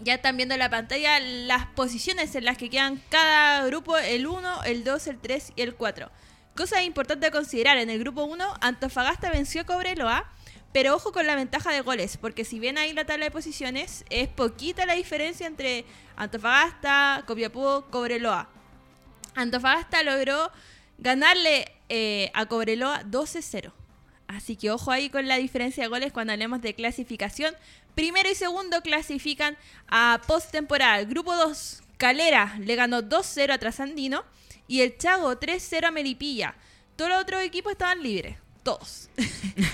[SPEAKER 1] Ya están viendo en la pantalla las posiciones en las que quedan cada grupo, el 1, el 2, el 3 y el 4. Cosa importante a considerar, en el grupo 1 Antofagasta venció a Cobreloa, pero ojo con la ventaja de goles, porque si ven ahí la tabla de posiciones, es poquita la diferencia entre Antofagasta, Copiapó, Cobreloa. Antofagasta logró ganarle eh, a Cobreloa 12-0. Así que ojo ahí con la diferencia de goles cuando hablemos de clasificación. Primero y segundo clasifican a postemporada. Grupo 2, Calera le ganó 2-0 a Trasandino y el Chago 3-0 a Melipilla. Todos los otros equipos estaban libres, todos.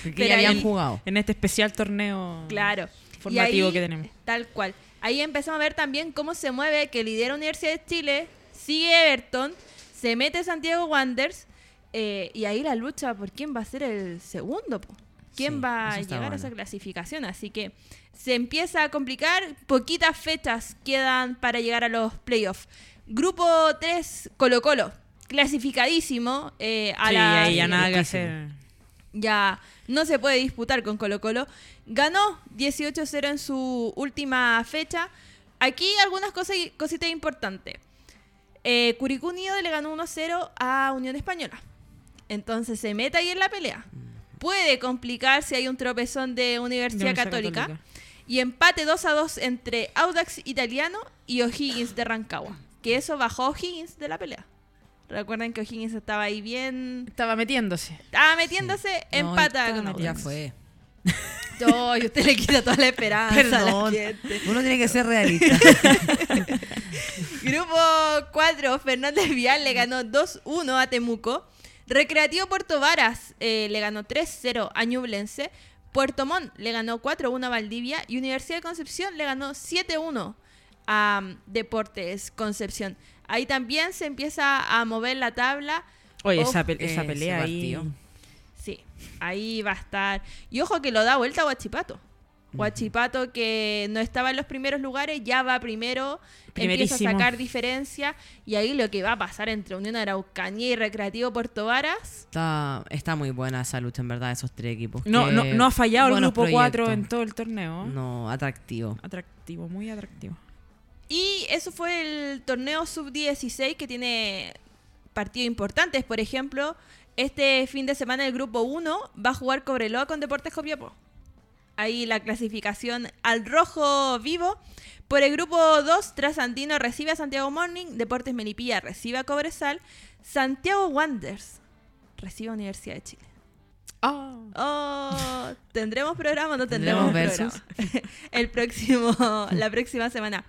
[SPEAKER 3] Que
[SPEAKER 1] Pero
[SPEAKER 3] ya habían
[SPEAKER 1] ahí-
[SPEAKER 3] jugado.
[SPEAKER 2] En este especial torneo
[SPEAKER 1] Claro.
[SPEAKER 2] formativo
[SPEAKER 1] ahí,
[SPEAKER 2] que tenemos.
[SPEAKER 1] Tal cual. Ahí empezamos a ver también cómo se mueve, que lidera Universidad de Chile, sigue Everton, se mete Santiago Wanderers, eh, y ahí la lucha por quién va a ser el segundo. po. ¿Quién
[SPEAKER 3] Sí,
[SPEAKER 1] va a llegar a esa clasificación? Así que se empieza a complicar. Poquitas fechas quedan para llegar a los playoffs. Grupo 3, Colo Colo. Clasificadísimo eh, a
[SPEAKER 2] Sí,
[SPEAKER 1] la
[SPEAKER 2] ya nada que hacer.
[SPEAKER 1] ya no se puede disputar con Colo Colo. Ganó 18-0 en su última fecha. Aquí algunas cosas, cositas importantes. Eh, Unido le ganó 1-0 a Unión Española. Entonces se mete ahí en la pelea. Puede complicar si hay un tropezón de Universidad,
[SPEAKER 2] Universidad
[SPEAKER 1] Católica.
[SPEAKER 2] Católica.
[SPEAKER 1] Y empate 2 a 2 entre Audax Italiano y O'Higgins de Rancagua. Que eso bajó a O'Higgins de la pelea. Recuerden que O'Higgins estaba ahí bien
[SPEAKER 2] Estaba metiéndose.
[SPEAKER 1] estaba metiéndose,
[SPEAKER 3] No,
[SPEAKER 1] empata
[SPEAKER 2] estaba
[SPEAKER 1] con.
[SPEAKER 3] Ya fue.
[SPEAKER 1] No, y usted le quita toda la esperanza a la
[SPEAKER 3] Perdón.
[SPEAKER 1] gente.
[SPEAKER 3] Uno tiene que ser realista.
[SPEAKER 1] Grupo 4, Fernández Vial le ganó 2-1 a Temuco. Recreativo Puerto Varas eh, le ganó 3-0 a Ñublense. Puerto Montt le ganó 4-1 a Valdivia. Y Universidad de Concepción le ganó 7-1 a um, Deportes Concepción. Ahí también se empieza a mover la tabla.
[SPEAKER 2] Oye,
[SPEAKER 1] Ojo,
[SPEAKER 2] esa, pe- esa
[SPEAKER 3] ese
[SPEAKER 2] pelea ahí.
[SPEAKER 3] partido.
[SPEAKER 1] Sí, ahí va a estar. Y ojo que lo da vuelta a Huachipato. Huachipato que no estaba en los primeros lugares, ya va primero, empieza a sacar diferencia y ahí lo que va a pasar entre Unión Araucanía y Recreativo Puerto Varas.
[SPEAKER 3] Está, está muy buena esa lucha, en verdad, esos tres equipos.
[SPEAKER 2] No, no, no ha fallado el grupo 4
[SPEAKER 3] proyectos.
[SPEAKER 2] en todo el torneo.
[SPEAKER 3] No, atractivo.
[SPEAKER 2] Atractivo, muy atractivo.
[SPEAKER 1] Y eso fue el torneo sub-16 que tiene partidos importantes. Por ejemplo, este fin de semana el grupo 1 va a jugar Cobreloa con Deportes Copiapó. Ahí la clasificación al rojo vivo. Por el grupo 2, Trasandino recibe a Santiago Morning, Deportes Melipilla recibe a Cobresal, Santiago Wanderers recibe a Universidad de Chile.
[SPEAKER 2] Ah.
[SPEAKER 1] Oh, ¿tendremos programa o no tendremos,
[SPEAKER 3] ¿Tendremos
[SPEAKER 1] programa? El próximo, la próxima semana.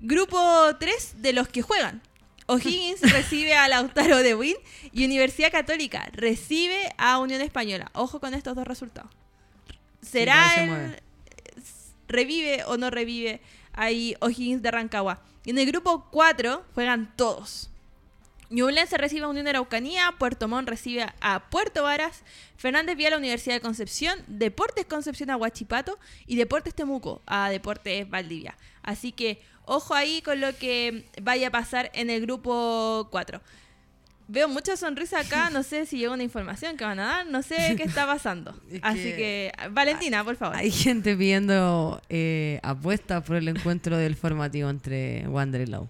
[SPEAKER 1] Grupo 3 de los que juegan. O'Higgins recibe a Lautaro de Win y Universidad Católica recibe a Unión Española. Ojo con estos dos resultados. ¿Será el- revive o no revive ahí O'Higgins de Rancagua? Y en el grupo 4 juegan todos. Ñublense recibe a Unión Araucanía, Puerto Montt recibe a Puerto Varas, Fernández Vial a la Universidad de Concepción, Deportes Concepción a Huachipato y Deportes Temuco a Deportes Valdivia. Así que ojo ahí con lo que vaya a pasar en el grupo 4. Veo mucha sonrisa acá, no sé si llegó una información que van a dar, no sé qué está pasando.
[SPEAKER 3] Es
[SPEAKER 1] Así
[SPEAKER 3] que-
[SPEAKER 1] que, Valentina, por favor.
[SPEAKER 3] Hay gente pidiendo eh, apuestas por el encuentro del formativo entre Wander y Lau.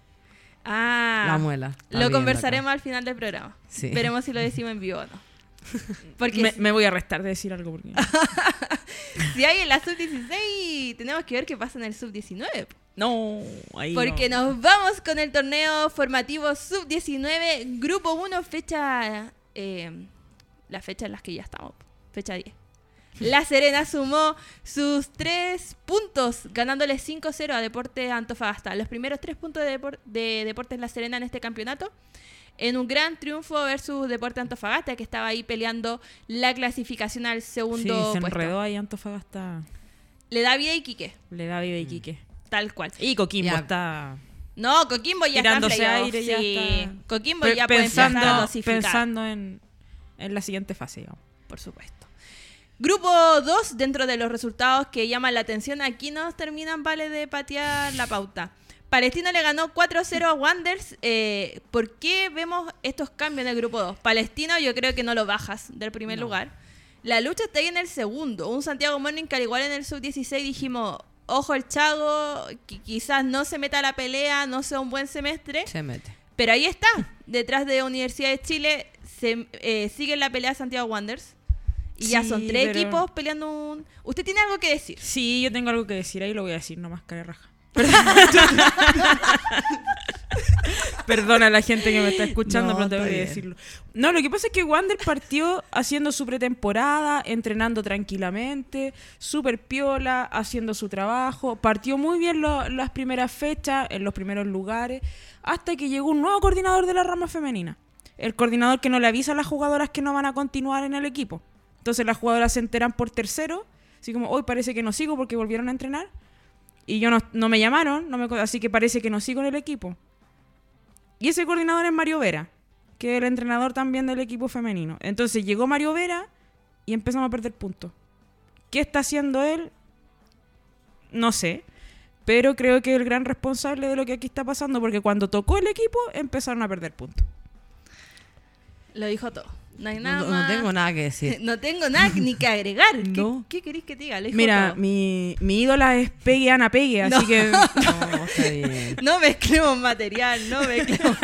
[SPEAKER 1] Ah,
[SPEAKER 3] La muela.
[SPEAKER 1] Lo conversaremos
[SPEAKER 3] acá.
[SPEAKER 1] al final del programa.
[SPEAKER 3] Sí.
[SPEAKER 1] Veremos si lo decimos en vivo o no. Porque
[SPEAKER 2] Me, me voy a restar de decir algo porque.
[SPEAKER 1] si hay en la sub-16, tenemos que ver qué pasa en el sub-19.
[SPEAKER 2] no, ahí.
[SPEAKER 1] Porque
[SPEAKER 2] no.
[SPEAKER 1] nos vamos con el torneo formativo sub-19, grupo 1, fecha. eh, la fecha en las que ya estamos, fecha 10. La Serena sumó sus tres puntos, ganándole 5-0 a Deportes Antofagasta. Los primeros tres puntos de, Depor- de Deportes La Serena en este campeonato. En un gran triunfo versus Deportes Antofagasta, que estaba ahí peleando la clasificación al
[SPEAKER 2] Sí,
[SPEAKER 1] segundo
[SPEAKER 2] se
[SPEAKER 1] puesto.
[SPEAKER 2] enredó ahí Antofagasta.
[SPEAKER 1] Le da vida a Iquique,
[SPEAKER 2] Le da vida a Iquique.
[SPEAKER 1] tal cual.
[SPEAKER 2] Y Coquimbo
[SPEAKER 3] Ya.
[SPEAKER 2] está
[SPEAKER 1] No, Coquimbo ya
[SPEAKER 2] tirándose
[SPEAKER 1] está en
[SPEAKER 2] aire.
[SPEAKER 1] playoff,
[SPEAKER 2] Ya
[SPEAKER 1] sí.
[SPEAKER 2] está
[SPEAKER 1] Coquimbo ya puede empezar a
[SPEAKER 2] pensando, pensando en la siguiente fase, digamos.
[SPEAKER 1] por supuesto. Grupo 2, dentro de los resultados que llaman la atención, aquí nos terminan, vale, de patear la pauta. Palestino le ganó 4-0 a Wanderers. Eh, ¿Por qué vemos estos cambios en el grupo 2? Palestino yo creo que no lo bajas del primer lugar. La lucha está ahí en el segundo. Un Santiago Morning que al igual en el sub-16 dijimos, ojo el Chago, que quizás no se meta a la pelea, no sea un buen semestre.
[SPEAKER 3] Se mete.
[SPEAKER 1] Pero ahí está, detrás de Universidad de Chile, se, eh, sigue la pelea Santiago Wanderers. Y ya son tres
[SPEAKER 2] pero-
[SPEAKER 1] equipos peleando un... ¿Usted tiene algo que decir?
[SPEAKER 2] Sí, yo tengo algo que decir, ahí lo voy a decir, nomás cara de raja. Perdona a la gente que me está escuchando,
[SPEAKER 3] No,
[SPEAKER 2] pero
[SPEAKER 3] está
[SPEAKER 2] que
[SPEAKER 3] bien.
[SPEAKER 2] decirlo. No, lo que pasa es que Wander partió haciendo su pretemporada, entrenando tranquilamente, súper piola, haciendo su trabajo. Partió muy bien lo- las primeras fechas, en los primeros lugares, hasta que llegó un nuevo coordinador de la rama femenina. El coordinador que no le avisa a las jugadoras que no van a continuar en el equipo. Entonces las jugadoras se enteran por tercero, así como, hoy parece que no sigo porque volvieron a entrenar. Y yo no, no me llamaron, no me, así que parece que no sigo en el equipo. Y ese coordinador es Mario Vera, que es el entrenador también del equipo femenino. Entonces llegó Mario Vera y empezamos a perder puntos. ¿Qué está haciendo él? No sé. Pero creo que es el gran responsable de lo que aquí está pasando, porque cuando tocó el equipo empezaron a perder puntos.
[SPEAKER 1] Lo dijo todo. No hay
[SPEAKER 3] No,
[SPEAKER 1] nada
[SPEAKER 3] no
[SPEAKER 1] más.
[SPEAKER 3] tengo nada que decir.
[SPEAKER 1] No tengo nada ni que agregar. ¿Qué,
[SPEAKER 3] No.
[SPEAKER 1] qué queréis que te diga?
[SPEAKER 2] Mira, mi, mi ídola es Peggy Ana Peggy, así
[SPEAKER 1] No.
[SPEAKER 2] que
[SPEAKER 3] No, está bien.
[SPEAKER 1] No mezclemos material, no mezclemos.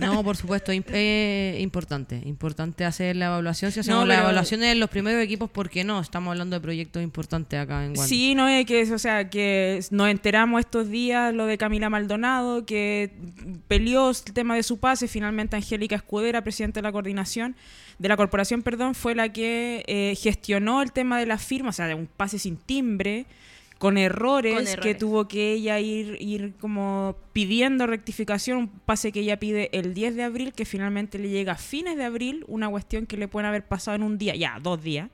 [SPEAKER 3] No, por supuesto, im- eh, importante. Importante hacer la evaluación. Si hacemos
[SPEAKER 2] No,
[SPEAKER 3] la evaluación en los primeros equipos, ¿por qué no? Estamos hablando de proyectos importantes acá en Wander.
[SPEAKER 2] Sí, no es que, o sea, que nos enteramos estos días lo de Camila Maldonado, que peleó el tema de su pase, finalmente Angélica Escudera, presidenta de la coordinación, de la corporación, perdón, fue la que eh, gestionó el tema de la firma, o sea, de un pase sin timbre, con errores,
[SPEAKER 1] Con
[SPEAKER 2] que tuvo que ella ir, ir como pidiendo rectificación, un pase que ella pide el 10 de abril, que finalmente le llega a fines de abril, una cuestión que le pueden haber pasado en un día, ya, dos días.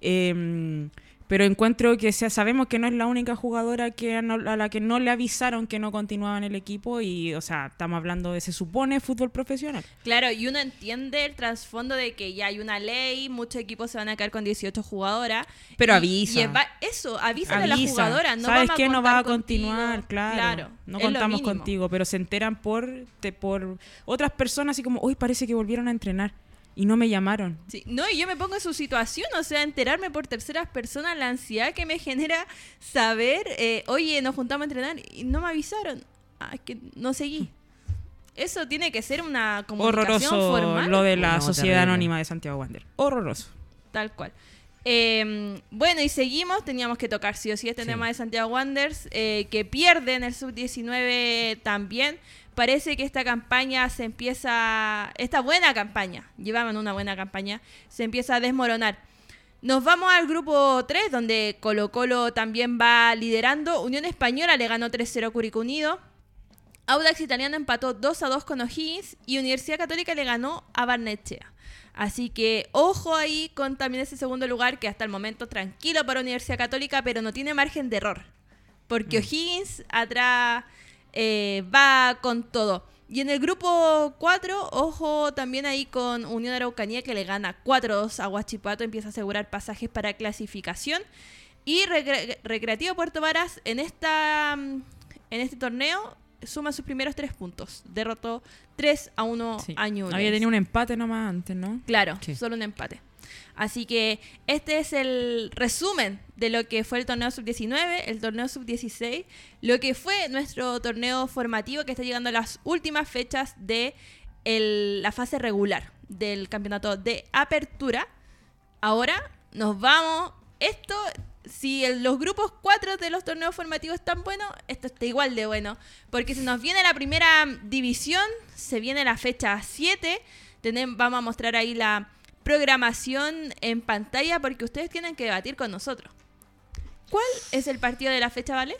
[SPEAKER 2] Eh, pero encuentro que sea, sabemos que no es la única jugadora que a la que no le avisaron que no continuaba en el equipo y, o sea, estamos hablando de, se supone, fútbol profesional.
[SPEAKER 1] Claro, y uno entiende el trasfondo de que ya hay una ley, muchos equipos se van a quedar con 18 jugadoras.
[SPEAKER 2] Pero
[SPEAKER 1] Y-
[SPEAKER 2] avisa.
[SPEAKER 1] y es va- eso, avísale a la
[SPEAKER 2] Avisa.
[SPEAKER 1] jugadora. No
[SPEAKER 2] ¿Sabes qué? No va a
[SPEAKER 1] contigo.
[SPEAKER 2] continuar, claro. no contamos contigo, pero se enteran por, te- por otras personas así como, hoy parece que volvieron a entrenar y no me llamaron.
[SPEAKER 1] Sí, No, y yo me pongo en su situación, o sea, enterarme por terceras personas, la ansiedad que me genera saber, eh, oye, nos juntamos a entrenar y no me avisaron. Ah, es que no seguí. Eso tiene que ser una comunicación
[SPEAKER 2] Horroroso
[SPEAKER 1] formal.
[SPEAKER 2] lo de la
[SPEAKER 3] No,
[SPEAKER 2] Sociedad
[SPEAKER 3] terrible.
[SPEAKER 2] Anónima de Santiago Wander. Horroroso.
[SPEAKER 1] Tal cual. Eh, bueno, y seguimos. Teníamos que tocar sí o sí este
[SPEAKER 3] Sí.
[SPEAKER 1] tema de Santiago Wanderers, eh, que pierde en el sub-19 también. Parece que esta campaña se empieza. Esta buena campaña, llevaban una buena campaña, se empieza a desmoronar. Nos vamos al grupo 3, donde Colo Colo también va liderando. Unión Española le ganó 3-0 a Curicó Unido. Audax Italiano empató 2 a 2 con O'Higgins y Universidad Católica le ganó a Barnechea. Así que ojo ahí con también ese segundo lugar que hasta el momento tranquilo para Universidad Católica, pero no tiene margen de error. Porque O'Higgins atrás eh, va con todo. Y en el grupo 4, ojo también ahí con Unión Araucanía que le gana 4-2 a Huachipato, empieza a asegurar pasajes para clasificación. Y Recre- Recreativo Puerto Varas en, esta, mm, en este torneo suma sus primeros tres puntos. Derrotó 3 a 1
[SPEAKER 2] Sí.
[SPEAKER 1] a.
[SPEAKER 2] Había tenido un empate nomás antes, ¿no?
[SPEAKER 1] Claro,
[SPEAKER 3] Sí.
[SPEAKER 1] solo un empate. Así que este es el resumen de lo que fue el torneo sub-19, el torneo sub-16, lo que fue nuestro torneo formativo que está llegando a las últimas fechas de la fase regular del campeonato de apertura. Ahora nos vamos. Esto, si los grupos 4 de los torneos formativos están buenos, esto está igual de bueno. Porque si nos viene la primera división, se viene la fecha 7. Tenem- vamos a mostrar ahí la programación en pantalla porque ustedes tienen que debatir con nosotros. ¿Cuál es el partido de la fecha, vale?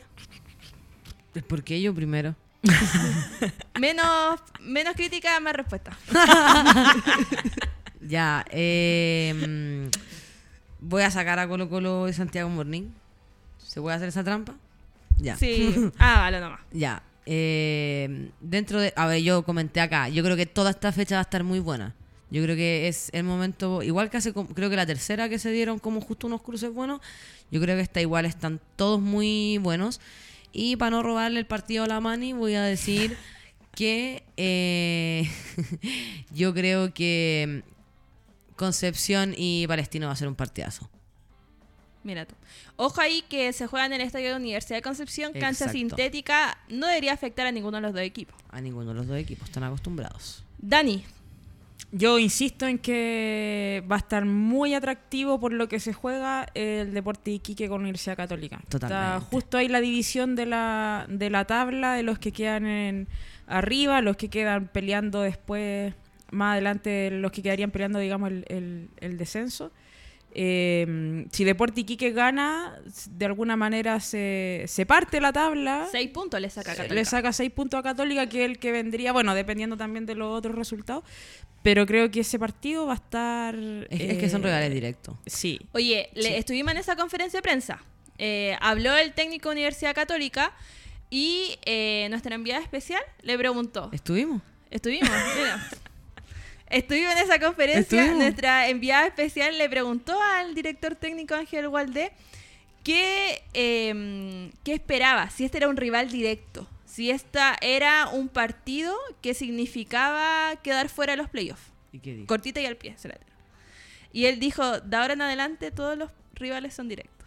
[SPEAKER 3] ¿Por qué yo primero?
[SPEAKER 1] Menos, menos crítica, más respuesta.
[SPEAKER 3] Ya, eh, mm, voy a sacar a Colo Colo de Santiago Morning. ¿Se puede hacer esa trampa? Ya.
[SPEAKER 1] Sí, hágalo nomás.
[SPEAKER 3] Ya. eh, dentro de. A ver, yo comenté acá. Yo creo que toda esta fecha va a estar muy buena. Yo creo que es el momento, igual que hace, creo que la tercera que se dieron como justo unos cruces buenos, yo creo que esta igual están todos muy buenos. Y para no robarle el partido a la Mani, voy a decir que eh, yo creo que Concepción y Palestino va a ser un partidazo.
[SPEAKER 1] Mira tú. Ojo ahí que se juega en el estadio de Universidad de Concepción, cancha
[SPEAKER 3] Exacto.
[SPEAKER 1] sintética, no debería afectar a ninguno de los dos equipos.
[SPEAKER 3] A ninguno de los dos equipos, están acostumbrados.
[SPEAKER 1] Dani,
[SPEAKER 2] Yo insisto en que va a estar muy atractivo por lo que se juega el deporte de Iquique con Universidad Católica.
[SPEAKER 3] Totalmente.
[SPEAKER 2] Está justo ahí la división de la, de la tabla, de los que quedan en arriba, los que quedan peleando después, más adelante, los que quedarían peleando, digamos, el, el- el descenso. Eh, si Deporte Iquique gana, de alguna manera se, se parte la tabla.
[SPEAKER 1] seis puntos le saca Católica.
[SPEAKER 2] Le saca 6 puntos a Católica, que es el que vendría, bueno, dependiendo también de los otros resultados. Pero creo que ese partido va a estar.
[SPEAKER 3] Es, es que son
[SPEAKER 2] eh,
[SPEAKER 3] rivales directos.
[SPEAKER 2] Sí.
[SPEAKER 1] Oye, le-
[SPEAKER 2] Sí.
[SPEAKER 1] estuvimos en esa conferencia de prensa. Eh, habló el técnico de Universidad Católica y eh, nuestra enviada especial le preguntó.
[SPEAKER 3] ¿Estuvimos?
[SPEAKER 1] Estuvimos, mira. Estuvimos en esa conferencia.
[SPEAKER 3] Estuvimos.
[SPEAKER 1] Nuestra enviada especial le preguntó al director técnico Ángel Gualdé qué, eh, qué esperaba, si este era un rival directo, si esta era un partido que significaba quedar fuera de los playoffs.
[SPEAKER 3] ¿Y qué dijo?
[SPEAKER 1] Cortita y al pie, se la. Y él dijo, de ahora en adelante todos los rivales son directos.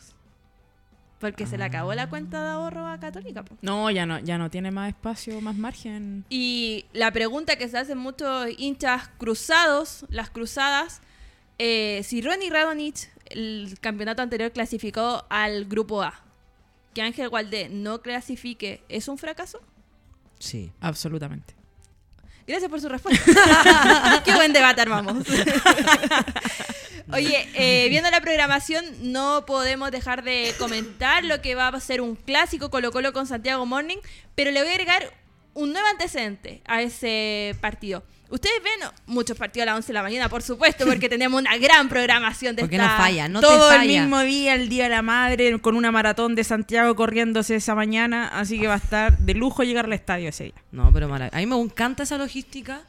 [SPEAKER 1] Porque se le acabó la cuenta de ahorro a Católica. po.
[SPEAKER 2] No, ya no, ya no tiene más espacio, más margen.
[SPEAKER 1] Y la pregunta que se hacen muchos hinchas cruzados, las cruzadas, eh, si Ronnie Radonich, el campeonato anterior, clasificó al grupo A, que Ángel Gualdé no clasifique, ¿es un fracaso?
[SPEAKER 3] Sí.
[SPEAKER 2] Absolutamente.
[SPEAKER 1] Gracias por su respuesta. Qué buen debate armamos. Oye, eh, viendo la programación, no podemos dejar de comentar lo que va a ser un clásico Colo Colo con Santiago Morning, pero le voy a agregar un nuevo antecedente a ese partido. Ustedes ven muchos partidos a las 11 de la mañana, por supuesto, porque tenemos una gran programación de
[SPEAKER 3] Porque
[SPEAKER 1] esta...
[SPEAKER 3] no falla, no te
[SPEAKER 2] Todo el mismo día, el Día de la Madre, con una maratón de Santiago corriéndose esa mañana. Así que va a estar de lujo llegar al estadio ese día.
[SPEAKER 3] No, pero mara- a mí me encanta esa logística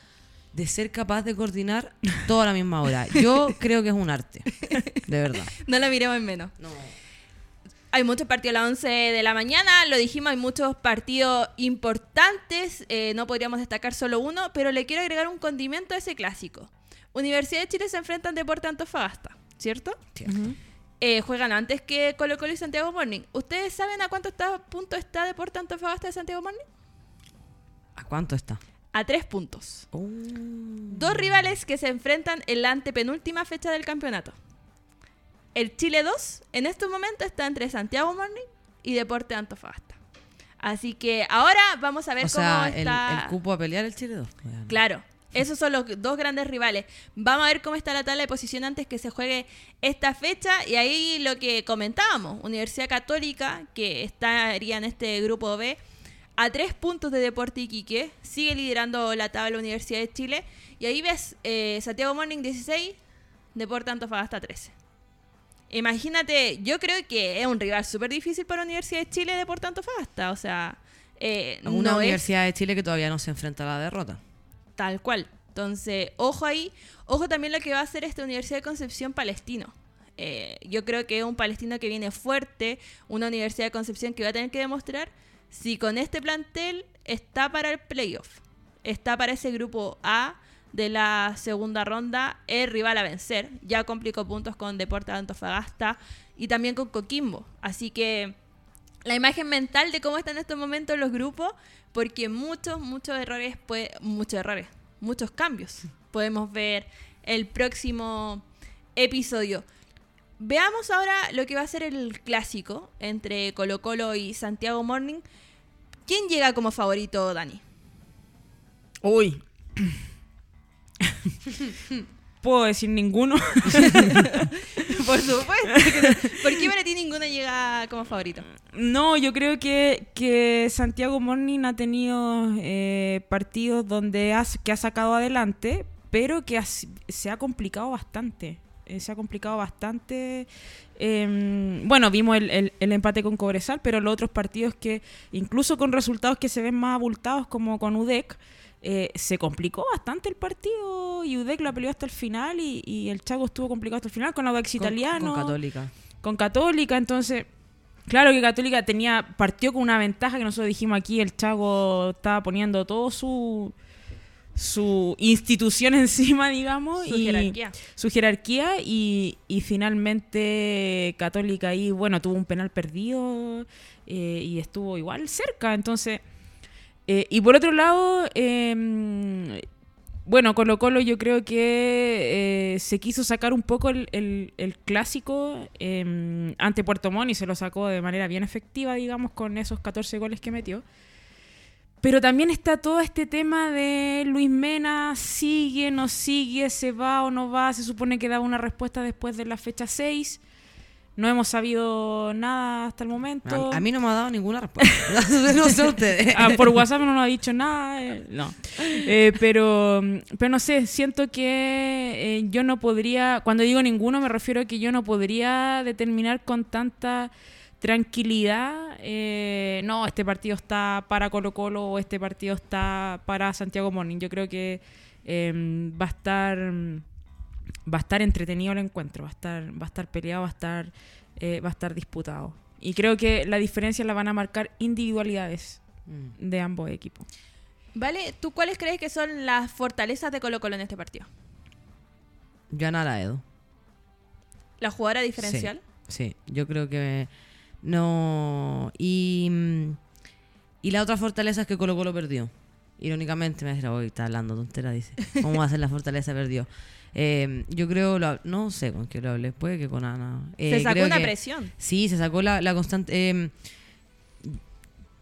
[SPEAKER 3] de ser capaz de coordinar todo a la misma hora. Yo creo que es un arte, de verdad.
[SPEAKER 1] No la miremos en menos.
[SPEAKER 3] No.
[SPEAKER 1] Hay muchos partidos a las 11 de la mañana, lo dijimos, hay muchos partidos importantes, eh, no podríamos destacar solo uno, pero le quiero agregar un condimento a ese clásico. Universidad de Chile se enfrentan a Deporte Antofagasta, ¿cierto? Eh, juegan antes que Colo Colo y Santiago Morning. ¿Ustedes saben a cuánto está, punto está Deporte Antofagasta de Santiago Morning?
[SPEAKER 3] ¿A cuánto está?
[SPEAKER 1] A tres puntos.
[SPEAKER 3] Oh.
[SPEAKER 1] Dos rivales que se enfrentan en la antepenúltima fecha del campeonato. El Chile 2 en estos momentos está entre Santiago Morning y Deporte Antofagasta. Así que ahora vamos a ver
[SPEAKER 3] O
[SPEAKER 1] cómo
[SPEAKER 3] sea, el,
[SPEAKER 1] está.
[SPEAKER 3] el cupo a pelear el Chile 2.
[SPEAKER 1] Claro, esos son los dos grandes rivales. Vamos a ver cómo está la tabla de posición antes que se juegue esta fecha. Y ahí lo que comentábamos, Universidad Católica, que estaría en este grupo B, a tres puntos de Deporte Iquique, sigue liderando la tabla Universidad de Chile. Y ahí ves eh, Santiago Morning 16, Deporte Antofagasta 13. Imagínate, yo creo que es un rival súper difícil para Universidad de Chile, Deporte Antofagasta. O sea, eh,
[SPEAKER 3] Una
[SPEAKER 1] no es-
[SPEAKER 3] universidad de Chile que todavía no se enfrenta a la derrota.
[SPEAKER 1] Tal cual. Entonces, ojo ahí. Ojo también lo que va a hacer esta Universidad de Concepción Palestino. Eh, yo creo que es un palestino que viene fuerte, una Universidad de Concepción que va a tener que demostrar si con este plantel está para el playoff, está para ese grupo A de la segunda ronda, es rival a vencer. Ya complicó puntos con Deportes de Antofagasta y también con Coquimbo. Así que la imagen mental de cómo están en estos momentos los grupos, porque muchos, muchos errores, puede- muchos errores, muchos cambios podemos ver el próximo episodio. Veamos ahora lo que va a ser el clásico entre Colo Colo y Santiago Morning. ¿Quién llega como favorito, Dani?
[SPEAKER 2] Uy. Puedo decir ninguno.
[SPEAKER 1] Por supuesto. ¿Por qué para ti ninguno llega como favorito?
[SPEAKER 2] No, yo creo que, que Santiago Morning ha tenido eh, partidos donde ha, que ha sacado adelante, pero que se ha complicado bastante. Eh, se ha complicado bastante. Eh, bueno, vimos el, el- el empate con Cobresal, pero los otros partidos que, incluso con resultados que se ven más abultados, como con UDEC, eh, se complicó bastante el partido y UDEC la peleó hasta el final y, y el Chaco estuvo complicado hasta el final con Audax
[SPEAKER 3] Con-
[SPEAKER 2] Italiano
[SPEAKER 3] Con Católica.
[SPEAKER 2] con Católica, entonces, claro que Católica tenía, partió con una ventaja que nosotros dijimos aquí, el Chago estaba poniendo todo su su institución encima, digamos,
[SPEAKER 1] Su
[SPEAKER 2] y
[SPEAKER 1] jerarquía.
[SPEAKER 2] su jerarquía y, y finalmente Católica ahí, bueno, tuvo un penal perdido eh, y estuvo igual cerca, entonces, eh, y por otro lado, eh, bueno, Colo Colo yo creo que eh, se quiso sacar un poco el, el- clásico eh, ante Puerto Montt y se lo sacó de manera bien efectiva, digamos, con esos 14 goles que metió. Pero también está todo este tema de Luis Mena, sigue, no sigue, se va o no va, se supone que da una respuesta después de la fecha 6. No hemos sabido nada hasta el momento.
[SPEAKER 3] A, a mí no me ha dado ninguna respuesta. no sé ustedes.
[SPEAKER 2] Ah, por WhatsApp no nos ha dicho nada. eh, no. Eh, pero, pero no sé, siento que eh, yo no podría, cuando digo ninguno, me refiero a que yo no podría determinar con tanta tranquilidad, eh, no, este partido está para Colo Colo o este partido está para Santiago Morning. Yo creo que eh, va a estar va a estar entretenido el encuentro, va a estar, va a estar peleado, va a estar, eh, va a estar disputado. Y creo que la diferencia la van a marcar individualidades
[SPEAKER 3] Mm.
[SPEAKER 2] de ambos equipos.
[SPEAKER 1] Vale, ¿tú cuáles crees que son las fortalezas de Colo Colo en este partido?
[SPEAKER 3] Joan Araedo.
[SPEAKER 1] ¿La jugadora diferencial?
[SPEAKER 3] Sí, yo creo que no. Y, y la otra fortaleza es que Colo Colo perdió. Irónicamente me dirá, hoy está hablando tontera, dice. ¿Cómo va a ser la fortaleza perdió? Eh, yo creo, lo- no sé con qué lo hablé, puede que con Ana. Eh,
[SPEAKER 1] Se sacó una
[SPEAKER 3] que-
[SPEAKER 1] presión.
[SPEAKER 3] Sí, se sacó la, la constante. eh,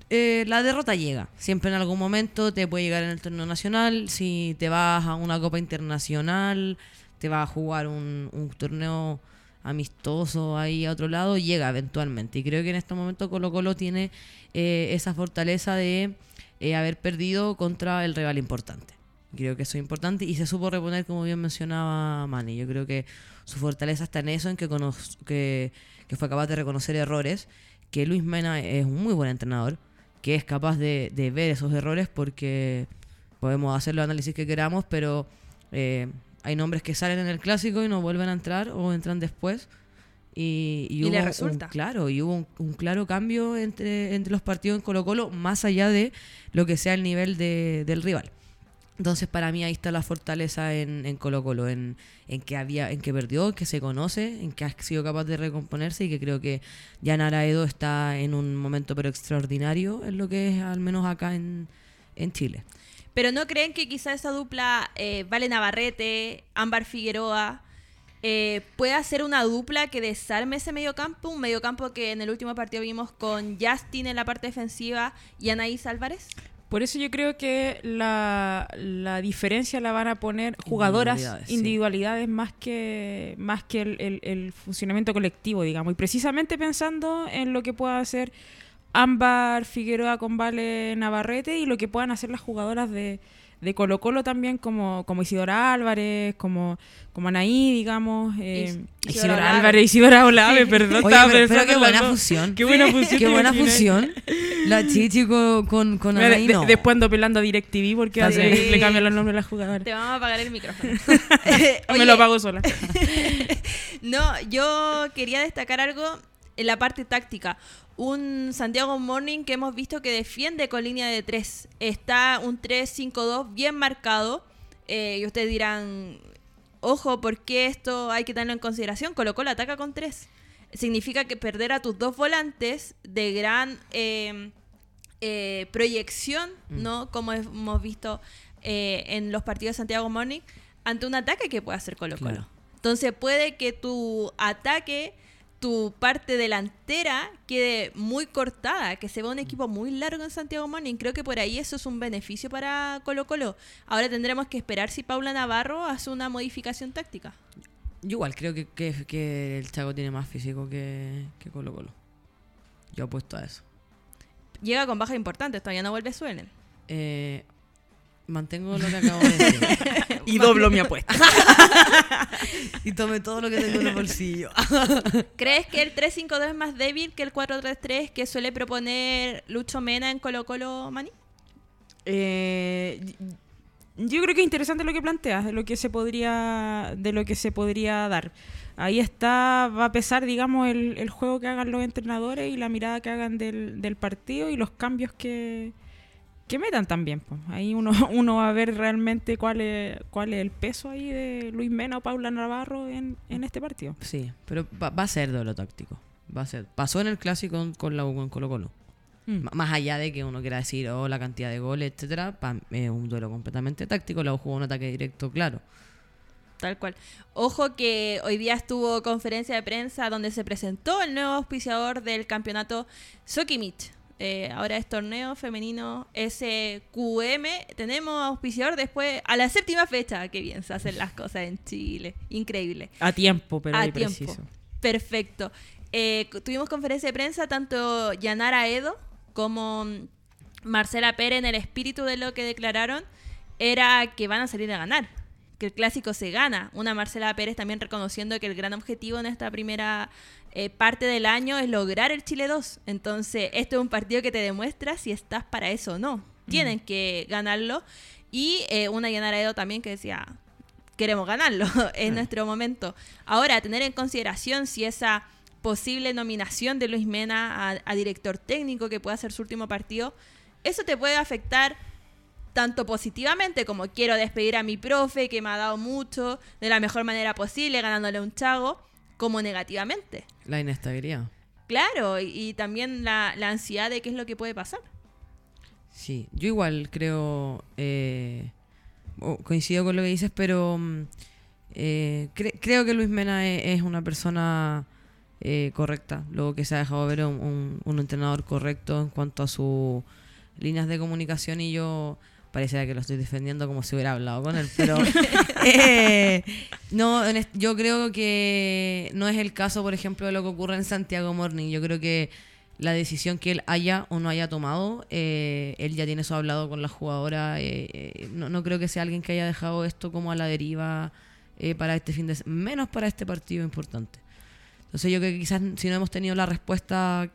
[SPEAKER 3] eh, la derrota llega. Siempre en algún momento te puede llegar en el torneo nacional. Si te vas a una copa internacional, te vas a jugar un, un torneo amistoso ahí a otro lado, llega eventualmente. Y creo que en este momento Colo Colo tiene eh, esa fortaleza de eh, haber perdido contra el rival importante. Creo que eso es importante y se supo reponer, como bien mencionaba Manny. Yo creo que su fortaleza está en eso, en que, que, que fue capaz de reconocer errores, que Luis Mena es un muy buen entrenador, que es capaz de, de ver esos errores porque podemos hacer los análisis que queramos, pero eh, hay nombres que salen en el clásico y no vuelven a entrar o entran después. Y,
[SPEAKER 1] Y le
[SPEAKER 3] hubo un-
[SPEAKER 1] resulta.
[SPEAKER 3] claro, y hubo un, un claro cambio entre, entre los partidos en Colo Colo, más allá de lo que sea el nivel de- del rival. Entonces para mí ahí está la fortaleza en, en Colo Colo, en, que había, en que perdió, en que se conoce, en que ha sido capaz de recomponerse y que creo que Jan Araedo está en un momento pero extraordinario en lo que es al menos acá en, en Chile.
[SPEAKER 1] Pero ¿no creen que quizá esa dupla eh, Vale Navarrete, Ámbar Figueroa, eh, pueda ser una dupla que desarme ese mediocampo? Un mediocampo que en el último partido vimos con Justin en la parte defensiva y Anaís Álvarez.
[SPEAKER 2] Por eso yo creo que la, la diferencia la van a poner jugadoras,
[SPEAKER 3] Individualidades, sí.
[SPEAKER 2] más que, más que el, el- el funcionamiento colectivo, digamos. Y precisamente pensando en lo que pueda hacer Ámbar Figueroa con Vale Navarrete y lo que puedan hacer las jugadoras de, de Colo Colo también, como, como Isidora Álvarez, como, como Anaí, digamos. eh,
[SPEAKER 1] Is- Isidora.
[SPEAKER 2] Álvarez, Isidora Olave, perdón.
[SPEAKER 3] Oye,
[SPEAKER 2] estaba
[SPEAKER 3] pero, pero qué buena
[SPEAKER 2] dos.
[SPEAKER 3] fusión.
[SPEAKER 2] Qué buena fusión.
[SPEAKER 3] Qué
[SPEAKER 2] ¿te
[SPEAKER 3] buena fusión. La Chichi con, con, con
[SPEAKER 2] Mira,
[SPEAKER 3] Anaí,
[SPEAKER 2] de-
[SPEAKER 3] no.
[SPEAKER 2] Después ando pelando a DirecTV porque hace-
[SPEAKER 1] bien.
[SPEAKER 2] le cambian los nombres a las jugadoras.
[SPEAKER 1] Te vamos a apagar el micrófono.
[SPEAKER 2] Me lo pago sola.
[SPEAKER 1] No, yo quería destacar algo en la parte táctica. Un Santiago Morning que hemos visto que defiende con línea de 3. Está un 3-5-2 bien marcado. Eh, y ustedes dirán, ojo, ¿por qué esto hay que tenerlo en consideración? Colocó la ataca con 3. Significa que perder a tus dos volantes de gran eh, eh, proyección, ¿no? Como hemos visto eh, en los partidos de Santiago Morning, ante un ataque que puede hacer Colo Colo.
[SPEAKER 3] Claro.
[SPEAKER 1] Entonces puede que tu ataque, tu parte delantera quede muy cortada, que se vea un equipo muy largo en Santiago Morning. Creo que por ahí eso es un beneficio para Colo Colo. Ahora tendremos que esperar si Paula Navarro hace una modificación táctica.
[SPEAKER 3] Yo igual creo que, que, que el Chaco tiene más físico que, que Colo Colo. Yo apuesto a eso.
[SPEAKER 1] Llega con bajas importantes, todavía no vuelve Suelen.
[SPEAKER 3] Eh, mantengo lo que acabo de decir.
[SPEAKER 2] Y doblo mi apuesta.
[SPEAKER 3] y tomé todo lo que tengo en el bolsillo.
[SPEAKER 1] ¿Crees que el 3-5-2 es más débil que el 4-3-3 que suele proponer Lucho Mena en Colo Colo Mani?
[SPEAKER 2] Eh, yo creo que es interesante lo que planteas, de lo que se podría, de lo que se podría dar. Ahí está, va a pesar, digamos, el, el juego que hagan los entrenadores y la mirada que hagan del, del partido y los cambios que, que metan también. Pues. Ahí uno, uno va a ver realmente cuál es, cuál es el peso ahí de Luis Mena o Paula Navarro en, en este partido.
[SPEAKER 3] Sí, pero va, va a ser de lo táctico. Va a ser. Pasó en el clásico con, con la U con Colo Colo.
[SPEAKER 2] Mm.
[SPEAKER 3] Más allá de que uno quiera decir, oh, la cantidad de goles, etcétera, pa- es un duelo completamente táctico. La U jugó un ataque directo, claro.
[SPEAKER 1] Tal cual. Ojo que hoy día estuvo conferencia de prensa donde se presentó el nuevo auspiciador del campeonato Sokimich. Eh, ahora es torneo femenino SQM. Tenemos auspiciador después a la séptima fecha. Qué bien se hacen las cosas en Chile. Increíble.
[SPEAKER 2] A tiempo, pero
[SPEAKER 1] a tiempo.
[SPEAKER 2] preciso.
[SPEAKER 1] Perfecto. Eh, tuvimos conferencia de prensa, tanto Yanara Edo como mm, Marcela Pérez, en el espíritu de lo que declararon, era que van a salir a ganar, que el clásico se gana. Una Marcela Pérez también reconociendo que el gran objetivo en esta primera eh, parte del año es lograr el Chile 2. Entonces, esto es un partido que te demuestra si estás para eso o no. Tienen que ganarlo. Y eh, una Yanara Edo también que decía, queremos ganarlo, es nuestro momento. Ahora, tener en consideración si esa posible nominación de Luis Mena a, a director técnico que pueda ser su último partido, eso te puede afectar tanto positivamente como quiero despedir a mi profe que me ha dado mucho de la mejor manera posible ganándole un chago, como negativamente.
[SPEAKER 3] La inestabilidad.
[SPEAKER 1] Claro, y, y también la, la ansiedad de qué es lo que puede pasar.
[SPEAKER 3] Sí, yo igual creo, eh, coincido con lo que dices, pero mm, eh, cre- creo que Luis Mena e- es, una persona eh, correcta. Lo que se ha dejado ver un, un- un entrenador correcto en cuanto a sus líneas de comunicación y yo pareciera que lo estoy defendiendo como si hubiera hablado con él, pero eh, no, yo creo que no es el caso, por ejemplo, de lo que ocurre en Santiago Morning. Yo creo que la decisión que él haya o no haya tomado, eh, él ya tiene eso hablado con la jugadora. eh, eh, no, no creo que sea alguien que haya dejado esto como a la deriva para este fin de se- menos para este partido importante. Entonces yo creo que quizás si no hemos tenido la respuesta,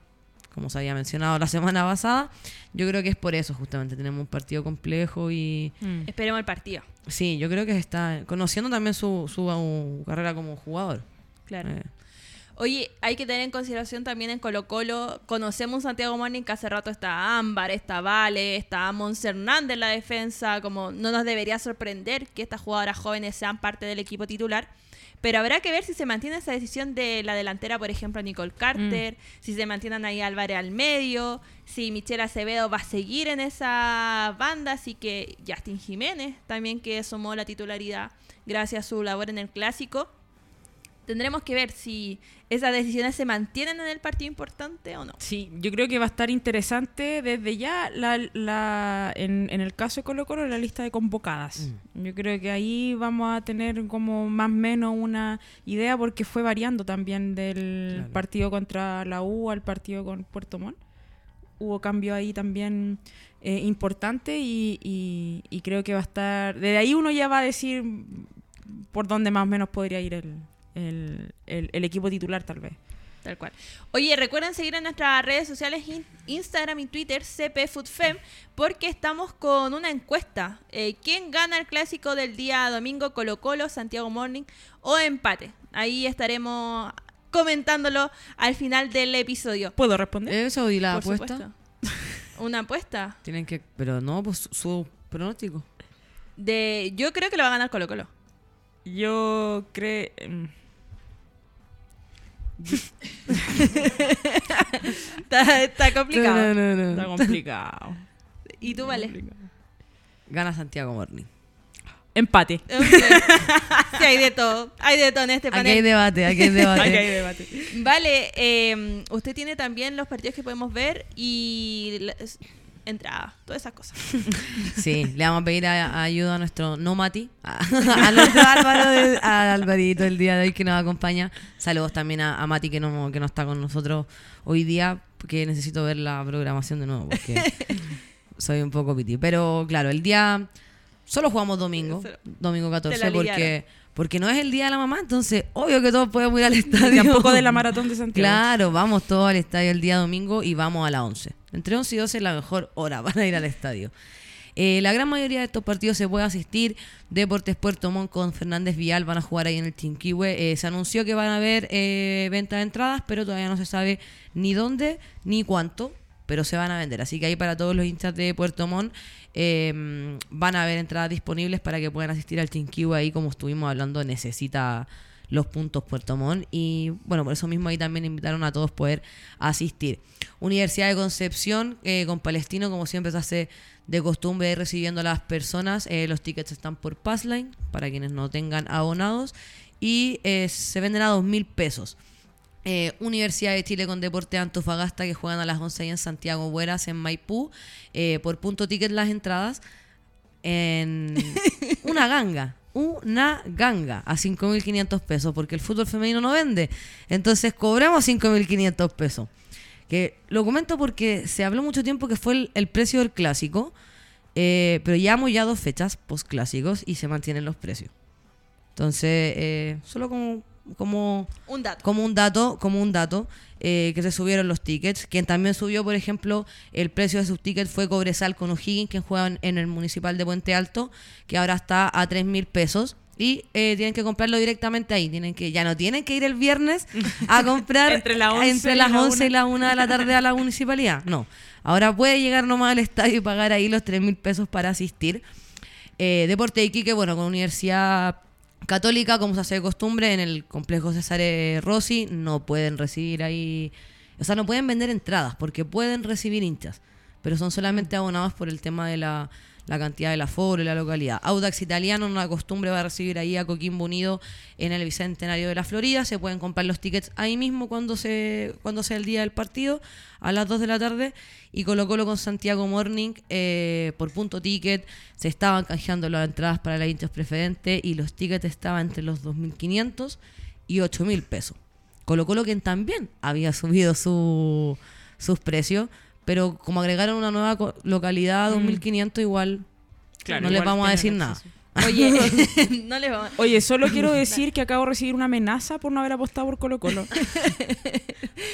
[SPEAKER 3] como se había mencionado la semana pasada, yo creo que es por eso justamente. Tenemos un partido complejo y
[SPEAKER 2] Mm.
[SPEAKER 1] Esperemos el partido.
[SPEAKER 3] sí, yo creo que está conociendo también su, su, uh, carrera como jugador.
[SPEAKER 1] Claro.
[SPEAKER 3] Eh,
[SPEAKER 1] Oye, hay que tener en consideración también en Colo Colo, conocemos un Santiago Morning que hace rato está Ámbar, está Vale, está Mons Hernández en la defensa, como no nos debería sorprender que estas jugadoras jóvenes sean parte del equipo titular, pero habrá que ver si se mantiene esa decisión de la delantera, por ejemplo, Nicole Carter, si se mantienen ahí Álvarez al medio, si Michelle Acevedo va a seguir en esa banda, así que Justin Jiménez también que sumó la titularidad gracias a su labor en el clásico tendremos que ver si esas decisiones se mantienen en el partido importante o no.
[SPEAKER 2] Sí, yo creo que va a estar interesante desde ya la, la, en, en el caso de Colo Colo la lista de convocadas. Yo creo que ahí vamos a tener como más o menos una idea porque fue variando también del
[SPEAKER 3] Claro.
[SPEAKER 2] partido contra la U al partido con Puerto Montt. Hubo cambio ahí también eh, importante y, y- y creo que va a estar... Desde ahí uno ya va a decir por dónde más o menos podría ir el, el, el- el equipo titular tal vez.
[SPEAKER 1] Tal cual. Oye, recuerden seguir en nuestras redes sociales, in- Instagram y Twitter, CPFoodFem, porque estamos con una encuesta. Eh, ¿Quién gana el clásico del día domingo? Colo Colo, Santiago Morning o empate. Ahí estaremos comentándolo al final del episodio.
[SPEAKER 2] ¿Puedo responder?
[SPEAKER 3] Eso y la
[SPEAKER 1] Por
[SPEAKER 3] apuesta.
[SPEAKER 1] supuesto. Una apuesta
[SPEAKER 3] Tienen que, pero no, pues su, su pronóstico.
[SPEAKER 1] de... Yo creo que lo va a ganar Colo Colo.
[SPEAKER 2] Yo creo...
[SPEAKER 1] Está, está complicado.
[SPEAKER 3] No, no, no,
[SPEAKER 2] Está complicado.
[SPEAKER 1] ¿Y tú, vale?
[SPEAKER 3] Gana Santiago Morning.
[SPEAKER 2] Empate.
[SPEAKER 1] sí, hay de todo. Hay de todo en este
[SPEAKER 3] Aquí hay
[SPEAKER 1] panel.
[SPEAKER 3] debate, aquí hay debate.
[SPEAKER 2] Aquí hay debate.
[SPEAKER 1] Vale, eh, usted tiene también los partidos que podemos ver y las- entrada, todas esas cosas.
[SPEAKER 3] Sí, le vamos a pedir a- a ayuda a nuestro no Mati, a, a nuestro Álvaro, a Alvarito el día de hoy que nos acompaña. Saludos también a, Mati que no, que no está con nosotros hoy día, porque necesito ver la programación de nuevo, porque soy un poco piti. Pero claro, el día solo jugamos domingo, domingo
[SPEAKER 1] Te
[SPEAKER 3] 14,
[SPEAKER 1] la
[SPEAKER 3] porque. Porque no es el día de la mamá, entonces obvio que todos podemos ir al
[SPEAKER 2] Y
[SPEAKER 3] estadio.
[SPEAKER 2] tampoco de la maratón de Santiago.
[SPEAKER 3] Claro, vamos todos al estadio el día domingo y vamos a las 11. Entre 11 y 12 es la mejor hora para ir al estadio. Eh, la gran mayoría de estos partidos se puede asistir. Deportes Puerto Montt con Fernández Vial van a jugar ahí en el Chinquihue. Eh, se anunció que van a haber eh, venta de entradas, pero todavía no se sabe ni dónde ni cuánto, pero se van a vender. Así que ahí para todos los hinchas de Puerto Montt eh, van a haber entradas disponibles para que puedan asistir al Chinquihue ahí, como estuvimos hablando, necesita los puntos Puerto Montt y bueno, por eso mismo ahí también invitaron a todos poder asistir. Universidad de Concepción eh, con Palestino, como siempre se hace de costumbre, recibiendo a las personas. Eh, los tickets están por Passline para quienes no tengan abonados y eh, se venden a dos mil pesos. Eh, Universidad de Chile con Deporte de Antofagasta que juegan a las 11 ahí en Santiago Bueras, en Maipú. Eh, por punto ticket las entradas en una ganga. Una ganga a 5.500 pesos porque el fútbol femenino no vende. Entonces cobramos 5.500 pesos. Que lo comento porque se habló mucho tiempo que fue el, el precio del clásico, eh, pero llevamos ya dos fechas post clásicos y se mantienen los precios. Entonces, eh, solo como, como
[SPEAKER 1] Un dato.
[SPEAKER 3] como un dato, como un dato, eh, que se subieron los tickets. Quien también subió, por ejemplo, el precio de sus tickets fue Cobresal con O'Higgins, quien juega en- en el Municipal de Puente Alto, que ahora está a 3 mil pesos. Y eh, tienen que comprarlo directamente ahí. Tienen que, ya no tienen que ir el viernes a comprar
[SPEAKER 2] Entre las 11
[SPEAKER 3] entre
[SPEAKER 2] y
[SPEAKER 3] las
[SPEAKER 2] la
[SPEAKER 3] 11 y
[SPEAKER 2] una.
[SPEAKER 3] la 1 de la tarde a la municipalidad. No. Ahora puede llegar nomás al estadio y pagar ahí los 3 mil pesos para asistir. Eh, Deporte de Iquique, bueno, con Universidad Católica, como se hace de costumbre, en el complejo César eh, Rossi, no pueden recibir ahí. O sea, no pueden vender entradas porque pueden recibir hinchas, pero son solamente abonados por el tema de la, la cantidad del aforo y la localidad. Audax Italiano, una costumbre, a recibir ahí a Coquimbo Unido en el Bicentenario de la Florida. Se pueden comprar los tickets ahí mismo cuando, se, cuando sea el día del partido, a las 2 de la tarde. Y Colo con Santiago Morning eh, por punto ticket. Se estaban canjeando las entradas para las hinchas preferentes y los tickets estaban entre los 2.500 y 8.000 pesos. Colo Colo quien también había subido su, sus precios, pero como agregaron una nueva localidad a 2.500 igual
[SPEAKER 2] Claro,
[SPEAKER 3] no les
[SPEAKER 2] igual
[SPEAKER 3] vamos a decir nada.
[SPEAKER 2] acceso.
[SPEAKER 1] Oye, no les vamos
[SPEAKER 2] Oye, solo quiero decir que acabo de recibir una amenaza por no haber apostado por Colo Colo.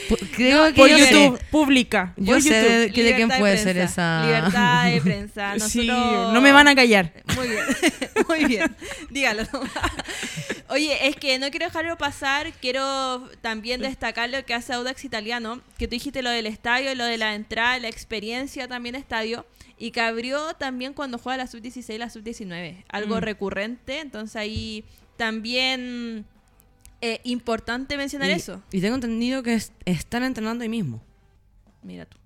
[SPEAKER 3] Pu- Creo que
[SPEAKER 2] por
[SPEAKER 3] yo
[SPEAKER 2] YouTube,
[SPEAKER 3] sé,
[SPEAKER 2] pública.
[SPEAKER 3] yo
[SPEAKER 2] por
[SPEAKER 3] sé
[SPEAKER 2] YouTube.
[SPEAKER 3] de, que de quién
[SPEAKER 1] Libertad de
[SPEAKER 3] puede ser
[SPEAKER 1] prensa.
[SPEAKER 3] esa...
[SPEAKER 1] Libertad de prensa.
[SPEAKER 2] Sí,
[SPEAKER 1] Nosotros-
[SPEAKER 2] no me van a callar.
[SPEAKER 1] Muy bien, muy bien. Dígalo. Oye, es que no quiero dejarlo pasar. Quiero también destacar lo que hace Audax Italiano. Que tú dijiste lo del estadio, lo de la entrada, la experiencia también estadio. Y que abrió también cuando juega la sub-16 y la sub-19. Algo
[SPEAKER 2] Mm.
[SPEAKER 1] recurrente. Entonces ahí también eh, importante mencionar
[SPEAKER 3] y,
[SPEAKER 1] eso.
[SPEAKER 3] y tengo entendido que es- están entrenando ahí mismo.
[SPEAKER 1] Mira tú.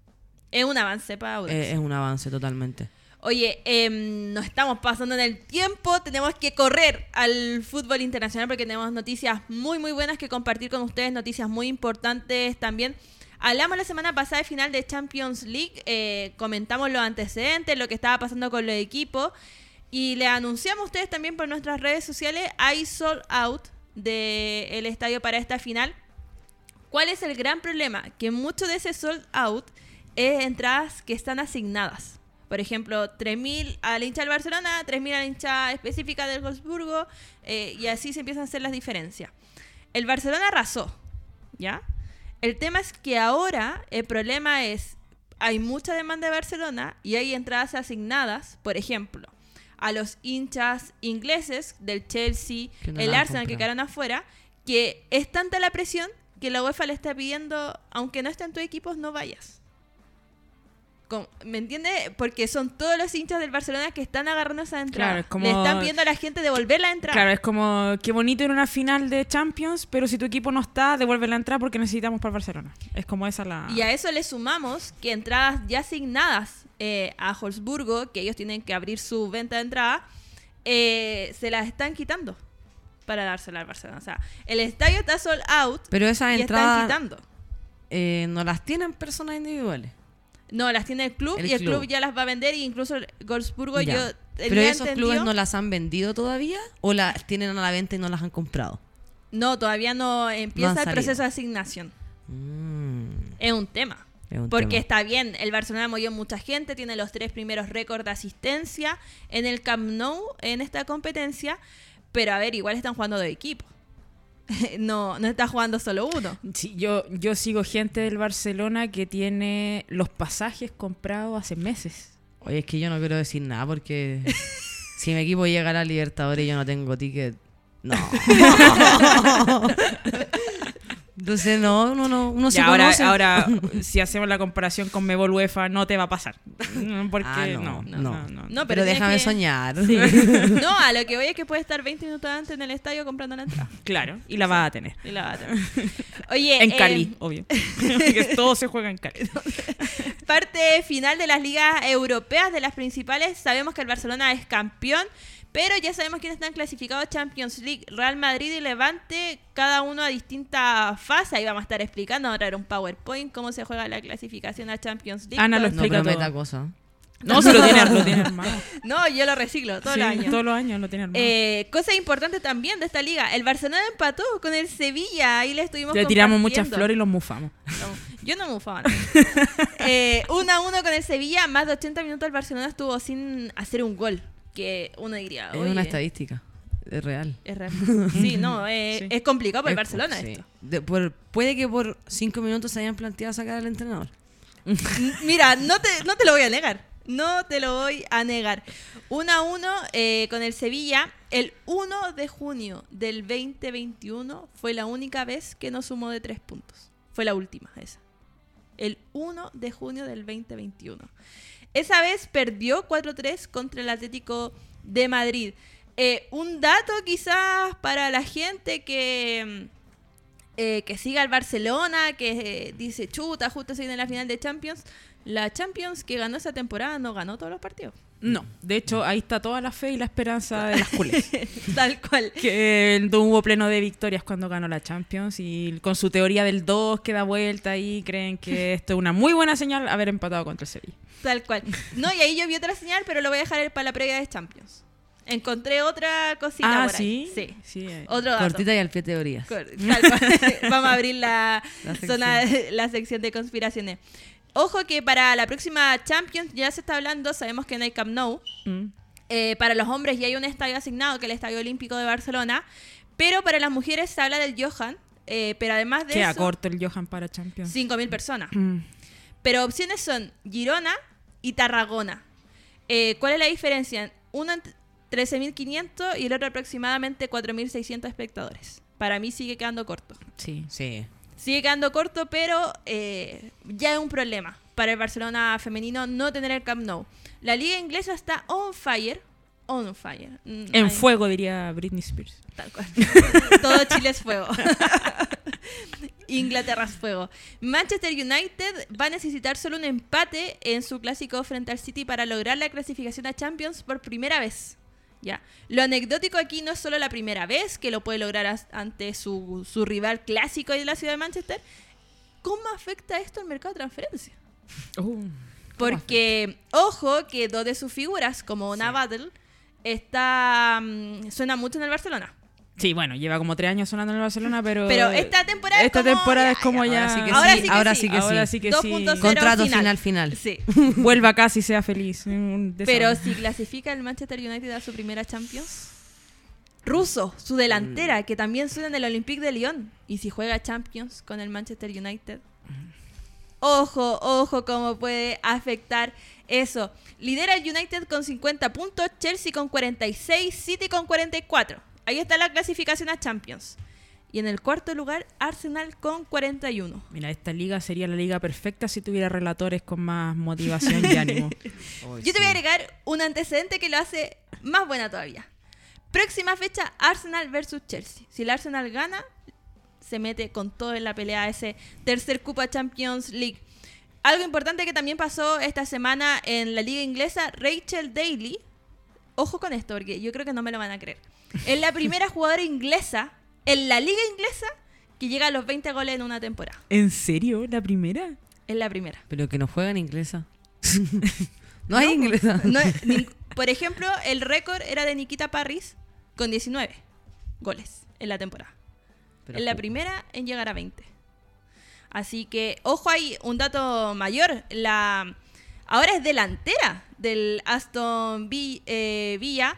[SPEAKER 1] Es un avance para Audax.
[SPEAKER 3] Eh, es un avance totalmente.
[SPEAKER 1] Oye, em, nos estamos pasando en el tiempo, tenemos que correr al fútbol internacional porque tenemos noticias muy muy buenas que compartir con ustedes, noticias muy importantes también. Hablamos la semana pasada de final de Champions League, eh, comentamos los antecedentes, lo que estaba pasando con los equipos y le anunciamos a ustedes también por nuestras redes sociales, hay sold out del estadio para esta final. ¿Cuál es el gran problema? Que mucho de ese sold out es entradas que están asignadas. Por ejemplo, 3.000 al hincha del Barcelona, 3.000 al hincha específica del Wolfsburgo, eh, y así se empiezan a hacer las diferencias. El Barcelona arrasó, ¿ya? El tema es que ahora el problema es, hay mucha demanda de Barcelona y hay entradas asignadas, por ejemplo, a los hinchas ingleses del Chelsea,
[SPEAKER 3] no
[SPEAKER 1] el Arsenal que quedaron afuera, que es tanta la presión que la UEFA le está pidiendo, aunque no esté en tu equipo, no vayas. Como- ¿Me entiende? Porque son todos los hinchas del Barcelona que están agarrando esa entrada.
[SPEAKER 2] Claro, es como-
[SPEAKER 1] Le están pidiendo a la gente devolver la entrada.
[SPEAKER 2] Claro, es como qué bonito a una final de Champions, pero si tu equipo no está, devuelve la entrada porque necesitamos para el Barcelona. Es como esa la.
[SPEAKER 1] Y a eso le sumamos que entradas ya asignadas eh, a Holzburgo, que ellos tienen que abrir su venta de entrada, eh, se las están quitando para dársela al Barcelona. O sea, el estadio está sold out
[SPEAKER 3] Pero esas
[SPEAKER 1] y están
[SPEAKER 3] entradas
[SPEAKER 1] quitando.
[SPEAKER 3] eh, no las tienen personas individuales.
[SPEAKER 1] No, las tiene el club
[SPEAKER 3] El
[SPEAKER 1] y el club.
[SPEAKER 3] club.
[SPEAKER 1] ya las va a vender y incluso
[SPEAKER 3] Ya.
[SPEAKER 1] yo
[SPEAKER 3] Pero esos clubes no las han vendido todavía o las tienen a la venta y no las han comprado.
[SPEAKER 1] No, todavía no empieza
[SPEAKER 3] No
[SPEAKER 1] el proceso de asignación.
[SPEAKER 3] Mm,
[SPEAKER 1] Es un tema.
[SPEAKER 3] es un
[SPEAKER 1] Porque
[SPEAKER 3] tema.
[SPEAKER 1] está bien, el Barcelona movió mucha gente, tiene los tres primeros récords de asistencia en el Camp Nou en esta competencia, pero a ver, igual están jugando de equipo. no, no está jugando solo uno.
[SPEAKER 2] Sí, yo, yo sigo gente del Barcelona que tiene los pasajes comprados hace meses.
[SPEAKER 3] Oye, es que yo no quiero decir nada porque si mi equipo llega a la Libertadores y yo no tengo ticket, no. Entonces, no, no, no, uno se
[SPEAKER 2] ahora,
[SPEAKER 3] conoce.
[SPEAKER 2] ahora, si hacemos la comparación con Mebol UEFA, no te va a pasar. Porque
[SPEAKER 3] Ah,
[SPEAKER 2] no,
[SPEAKER 3] no,
[SPEAKER 2] no,
[SPEAKER 3] no.
[SPEAKER 2] no.
[SPEAKER 1] No,
[SPEAKER 3] pero
[SPEAKER 1] tienes
[SPEAKER 3] déjame
[SPEAKER 1] que-
[SPEAKER 3] soñar.
[SPEAKER 1] No, a lo que voy es que puede estar 20 minutos antes en el estadio comprando la entrada.
[SPEAKER 2] Claro, y la vas a tener.
[SPEAKER 1] Y la va a tener. Oye,
[SPEAKER 2] En
[SPEAKER 1] eh,
[SPEAKER 2] Cali, obvio. que todo se juega en Cali.
[SPEAKER 1] parte final de las ligas europeas, de las principales. Sabemos que el Barcelona es campeón, pero ya sabemos quiénes están clasificados Champions League. Real Madrid y Levante, cada uno a distinta fase. Ahí vamos a estar explicando, vamos a traer un PowerPoint, cómo se juega la clasificación a Champions League.
[SPEAKER 2] Ana lo
[SPEAKER 3] No
[SPEAKER 2] explica
[SPEAKER 3] prometa
[SPEAKER 2] todo.
[SPEAKER 3] cosa.
[SPEAKER 2] No, se lo tiene, lo tiene armado.
[SPEAKER 1] No, yo lo reciclo todos
[SPEAKER 2] Sí,
[SPEAKER 1] los años.
[SPEAKER 2] Todos los años lo tiene armado.
[SPEAKER 1] Eh, cosa importante también de esta liga, el Barcelona empató con el Sevilla, ahí le estuvimos
[SPEAKER 2] Le tiramos muchas flores y los mufamos.
[SPEAKER 1] No, yo no me ufaba. no. eh, 1 a 1 con el Sevilla, más de 80 minutos el Barcelona estuvo sin hacer un gol. Que uno diría,
[SPEAKER 3] Es
[SPEAKER 1] "Oye,
[SPEAKER 3] una estadística. Es real.
[SPEAKER 1] Es real. Sí, no, eh,
[SPEAKER 2] Sí.
[SPEAKER 1] es complicado para el
[SPEAKER 3] Es-
[SPEAKER 1] Barcelona
[SPEAKER 3] sí.
[SPEAKER 1] esto.
[SPEAKER 3] De- por- puede que por cinco minutos se hayan planteado sacar al entrenador.
[SPEAKER 1] Mira, no te, no te lo voy a negar. No te lo voy a negar. 1 a 1 eh, con el Sevilla. El 1 de junio del 2021 fue la única vez que no sumó de tres puntos. Fue la última esa. El 1 de junio del 2021. Esa vez perdió 4-3 contra el Atlético de Madrid. Eh, un dato quizás para la gente que, eh, que siga al Barcelona, que eh, dice, chuta, justo se viene la final de Champions. La Champions que ganó esa temporada no ganó todos los partidos.
[SPEAKER 2] No, de hecho, ahí está toda la fe y la esperanza de las culés.
[SPEAKER 1] Tal cual.
[SPEAKER 2] que no hubo pleno de victorias cuando ganó la Champions y con su teoría del 2 que da vuelta ahí creen que esto es una muy buena señal haber empatado contra el Sevilla.
[SPEAKER 1] Tal cual. No, y ahí yo vi otra señal, pero lo voy a dejar para la previa de Champions. Encontré otra cosita
[SPEAKER 2] ah,
[SPEAKER 1] por ahí.
[SPEAKER 2] sí.
[SPEAKER 1] Sí. Otro dato.
[SPEAKER 3] Cortita y al pie teorías.
[SPEAKER 1] Cor- tal cual. Vamos a abrir la,
[SPEAKER 3] La sección.
[SPEAKER 1] zona, la sección de conspiraciones. Ojo que para la próxima Champions ya se está hablando, sabemos que no hay Camp Nou.
[SPEAKER 2] Mm.
[SPEAKER 1] Eh, para los hombres ya hay un estadio asignado, que es el Estadio Olímpico de Barcelona. Pero para las mujeres se habla del Johan. eh, pero además de
[SPEAKER 2] Queda
[SPEAKER 1] eso,
[SPEAKER 2] corto el Johan para Champions.
[SPEAKER 1] 5.000 personas.
[SPEAKER 2] Mm.
[SPEAKER 1] Pero opciones son Girona y Tarragona. Eh, ¿Cuál es la diferencia? Uno en 13.500 y el otro aproximadamente 4.600 espectadores. Para mí sigue quedando corto.
[SPEAKER 2] Sí.
[SPEAKER 3] Sí.
[SPEAKER 1] Sigue quedando corto, pero eh, ya es un problema para el Barcelona femenino no tener el Camp Nou. La liga inglesa está on fire. On fire. Mm,
[SPEAKER 2] En
[SPEAKER 1] ay,
[SPEAKER 2] fuego, diría Britney Spears.
[SPEAKER 1] Tal cual. Todo Chile es fuego. Inglaterra es fuego. Manchester United va a necesitar solo un empate en su clásico frente al City para lograr la clasificación a Champions por primera vez. Ya. Lo anecdótico aquí no es solo la primera vez que lo puede lograr ante su, su rival clásico de la ciudad de Manchester. ¿Cómo afecta esto al mercado de transferencia?
[SPEAKER 2] Oh.
[SPEAKER 1] Porque, ojo, que dos de sus figuras, como una Battle, está mm, suena mucho en el Barcelona.
[SPEAKER 2] Sí, bueno, lleva como tres años sonando en el Barcelona, pero...
[SPEAKER 1] Pero esta temporada es
[SPEAKER 2] Esta
[SPEAKER 1] como-
[SPEAKER 2] temporada
[SPEAKER 1] ya,
[SPEAKER 2] es como
[SPEAKER 1] ya.
[SPEAKER 2] ya...
[SPEAKER 3] Ahora sí que
[SPEAKER 1] Ahora
[SPEAKER 3] sí,
[SPEAKER 1] sí que
[SPEAKER 3] ahora
[SPEAKER 1] sí.
[SPEAKER 3] sí que
[SPEAKER 2] Ahora
[SPEAKER 3] sí.
[SPEAKER 2] sí que
[SPEAKER 1] 2.0
[SPEAKER 2] sí.
[SPEAKER 3] Contrato
[SPEAKER 1] final.
[SPEAKER 3] final final.
[SPEAKER 1] Sí.
[SPEAKER 2] Vuelva casi sea feliz.
[SPEAKER 1] Pero si clasifica el Manchester United a su primera Champions. Russo, su delantera, que también suena en el Olympique de Lyon. Y si juega Champions con el Manchester United. Ojo, ojo, cómo puede afectar eso. Lidera el United con 50 puntos, Chelsea con 46, City con 44. Ahí está la clasificación a Champions. Y en el cuarto lugar, Arsenal con 41.
[SPEAKER 2] Mira, esta liga sería la liga perfecta si tuviera relatores con más motivación y ánimo.
[SPEAKER 1] Yo te voy a agregar un antecedente que lo hace más buena todavía. Próxima fecha, Arsenal versus Chelsea. Si el Arsenal gana, se mete con todo en la pelea a ese tercer Copa Champions League. Algo importante que también pasó esta semana en la liga inglesa, Rachel Daly, ojo con esto porque yo creo que no me lo van a creer, es la primera jugadora inglesa en la liga inglesa que llega a los 20 goles en una temporada.
[SPEAKER 2] ¿En serio? ¿La primera?
[SPEAKER 1] Es la primera.
[SPEAKER 3] Pero que no juegan inglesa. no hay inglesa.
[SPEAKER 1] No, ni- por ejemplo, el récord era de Nikita Parris con 19 goles en la temporada.
[SPEAKER 3] Pero
[SPEAKER 1] en la primera en llegar a 20. Así que, ojo ahí, un dato mayor. La, ahora es delantera del Aston eh, Villa.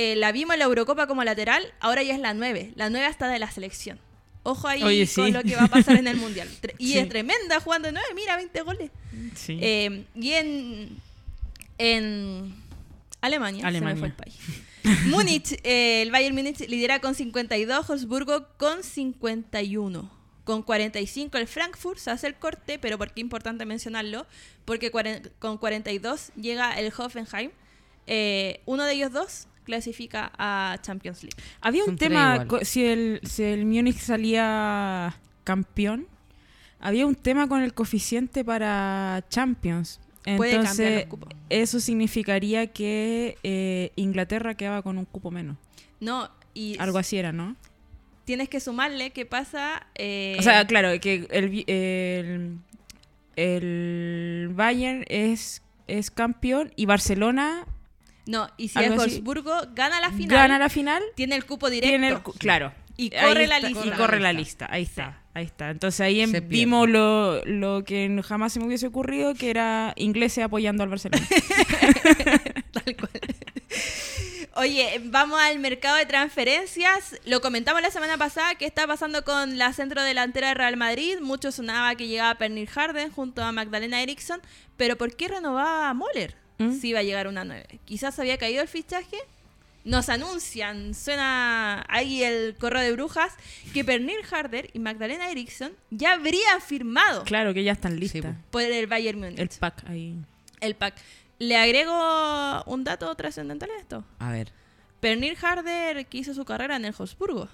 [SPEAKER 1] Eh, la vimos en la Eurocopa como lateral, ahora ya es la 9. La 9 hasta de la selección. Ojo ahí
[SPEAKER 2] Oye,
[SPEAKER 1] con lo que va a pasar en el Mundial. Y
[SPEAKER 2] Sí.
[SPEAKER 1] es tremenda jugando de 9, mira, 20 goles.
[SPEAKER 2] Sí.
[SPEAKER 1] Eh, y en, En Alemania,
[SPEAKER 2] Alemania.
[SPEAKER 1] se me fue el país. Múnich, eh, el Bayern Múnich lidera con 52, Wolfsburgo con 51. Con 45 el Frankfurt se hace el corte, pero ¿por qué es importante mencionarlo? Porque con 42 llega el Hoffenheim. Eh, uno de ellos dos clasifica a Champions League.
[SPEAKER 2] Había un
[SPEAKER 3] Son
[SPEAKER 2] tema, si el, si el Múnich salía campeón, había un tema con el coeficiente para Champions.
[SPEAKER 1] Puede cambiar
[SPEAKER 2] Entonces,
[SPEAKER 1] los cupos.
[SPEAKER 2] eso significaría que eh, Inglaterra quedaba con un cupo menos.
[SPEAKER 1] No, y
[SPEAKER 2] Algo así era, ¿no?
[SPEAKER 1] tienes que sumarle qué pasa. eh,
[SPEAKER 2] O sea, claro, que el, el, el Bayern es, es campeón y Barcelona
[SPEAKER 1] no, y si
[SPEAKER 2] así.
[SPEAKER 1] Wolfsburgo gana la final,
[SPEAKER 2] gana la final.
[SPEAKER 1] tiene el cupo directo.
[SPEAKER 2] Tiene el cu- claro.
[SPEAKER 1] Y corre la lista.
[SPEAKER 2] Y corre la lista. Ahí está. Ahí está. Entonces ahí em-
[SPEAKER 3] Se
[SPEAKER 2] vimos lo, lo que jamás se me hubiese ocurrido, que era ingleses apoyando al Barcelona.
[SPEAKER 1] Tal cual. Oye, vamos al mercado de transferencias. Lo comentamos la semana pasada, ¿qué está pasando con la centro delantera de Real Madrid? Mucho sonaba que llegaba Pernil Harden junto a Magdalena Eriksson, pero ¿por qué renovaba a Moller?
[SPEAKER 2] ¿Mm?
[SPEAKER 1] Si iba a llegar una 9. Quizás había caído el fichaje. Nos anuncian, suena ahí el correo de brujas, que Pernil Harden y Magdalena Eriksson ya habrían firmado
[SPEAKER 2] claro que ya están
[SPEAKER 3] Sí,
[SPEAKER 2] listas.
[SPEAKER 3] po.
[SPEAKER 1] por el Bayern Múnich.
[SPEAKER 2] el pack ahí.
[SPEAKER 1] el pack. Le agrego un dato trascendental a esto.
[SPEAKER 3] A ver.
[SPEAKER 1] Pernil Harder que hizo su carrera en el Habsburgo.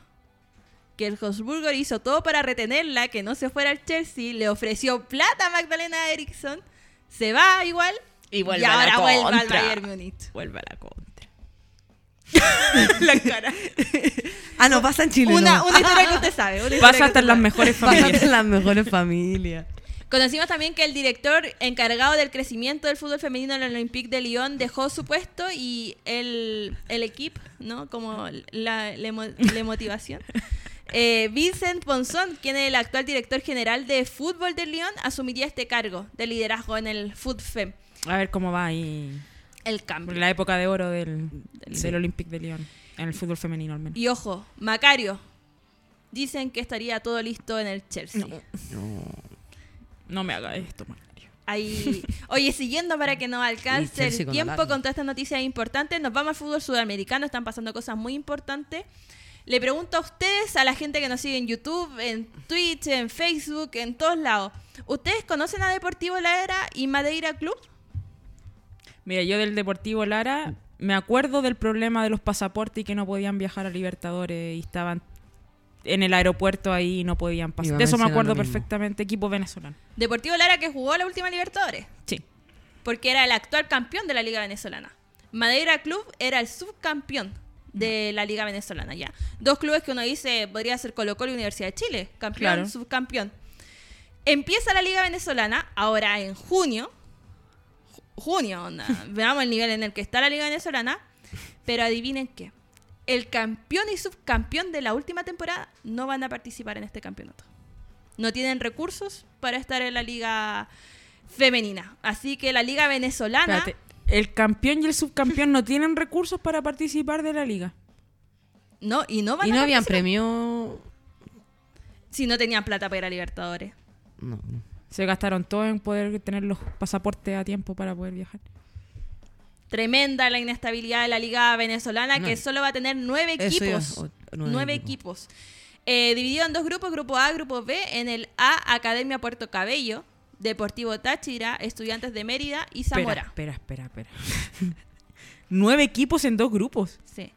[SPEAKER 1] Que el Habsburgo hizo todo para retenerla, que no se fuera al Chelsea, le ofreció plata a Magdalena Eriksson, se va igual
[SPEAKER 2] Y vuelve
[SPEAKER 1] y
[SPEAKER 2] a la
[SPEAKER 1] ahora vuelve al
[SPEAKER 2] contra.
[SPEAKER 1] Bayern Múnich.
[SPEAKER 2] Vuelve a la contra. la cara.
[SPEAKER 3] Ah, no, pasa en Chile.
[SPEAKER 1] Una,
[SPEAKER 3] no.
[SPEAKER 1] una historia que usted sabe. una
[SPEAKER 2] Pasa hasta en las mejores
[SPEAKER 3] Pasa
[SPEAKER 2] familias.
[SPEAKER 3] en las mejores familias.
[SPEAKER 1] Conocimos también que el director encargado del crecimiento del fútbol femenino en el Olympique de Lyon dejó su puesto y el, el equipo, ¿no? Como la, la motivación. Eh, Vincent Ponzón, quien es el actual director general de fútbol de Lyon, asumiría este cargo de liderazgo en el FUTFEM,
[SPEAKER 2] A ver cómo va ahí.
[SPEAKER 1] el cambio.
[SPEAKER 2] La época de oro del, del
[SPEAKER 3] Sí.
[SPEAKER 2] Olympique de Lyon. En el fútbol femenino al menos.
[SPEAKER 1] Y ojo, Macario, dicen que estaría todo listo en el Chelsea.
[SPEAKER 2] No me haga esto, Macario.
[SPEAKER 1] Ahí. Oye, siguiendo para que nos alcance el tiempo con todas estas noticias importantes, nos vamos al fútbol sudamericano, están pasando cosas muy importantes. Le pregunto a ustedes, a la gente que nos sigue en YouTube, en Twitch, en Facebook, en todos lados. ¿Ustedes conocen a Deportivo La Era y Madeira Club?
[SPEAKER 2] Mira, yo del Deportivo Lara me acuerdo del problema de los pasaportes y que no podían viajar a Libertadores y estaban en el aeropuerto ahí y no podían pasar. De eso me acuerdo perfectamente, equipo venezolano.
[SPEAKER 1] Deportivo Lara que jugó la última Libertadores,
[SPEAKER 2] Sí.
[SPEAKER 1] porque era el actual campeón de la Liga Venezolana. Madeira Club era el subcampeón de la Liga Venezolana, ya. Dos clubes que uno dice podría ser Colo Colo y Universidad de Chile, campeón,
[SPEAKER 2] Claro.
[SPEAKER 1] subcampeón. Empieza la Liga Venezolana, ahora en junio. Ju- Junio, onda. Veamos el nivel en el que está la Liga Venezolana. Pero adivinen qué. El campeón y subcampeón de la última temporada no van a participar en este campeonato. No tienen recursos para estar en la liga femenina. Así que la liga venezolana
[SPEAKER 2] Espérate, el campeón y el subcampeón no tienen recursos para participar de la liga.
[SPEAKER 1] no y no van
[SPEAKER 3] ¿Y
[SPEAKER 1] a
[SPEAKER 3] no habían
[SPEAKER 1] participar
[SPEAKER 3] premio?
[SPEAKER 1] si no tenían plata para ir a Libertadores.
[SPEAKER 3] No.
[SPEAKER 2] Se gastaron todo en poder tener los pasaportes a tiempo para poder viajar.
[SPEAKER 1] Tremenda la inestabilidad de la liga venezolana
[SPEAKER 3] No.
[SPEAKER 1] que solo va a tener nueve
[SPEAKER 3] Eso
[SPEAKER 1] equipos.
[SPEAKER 3] o-
[SPEAKER 1] nueve,
[SPEAKER 3] nueve
[SPEAKER 1] equipos. Eh, dividido en dos grupos, grupo A, grupo B. En el A, Academia Puerto Cabello, Deportivo Táchira, Estudiantes de Mérida y Zamora.
[SPEAKER 2] Espera, espera, espera, espera. Nueve equipos en dos grupos.
[SPEAKER 1] Sí,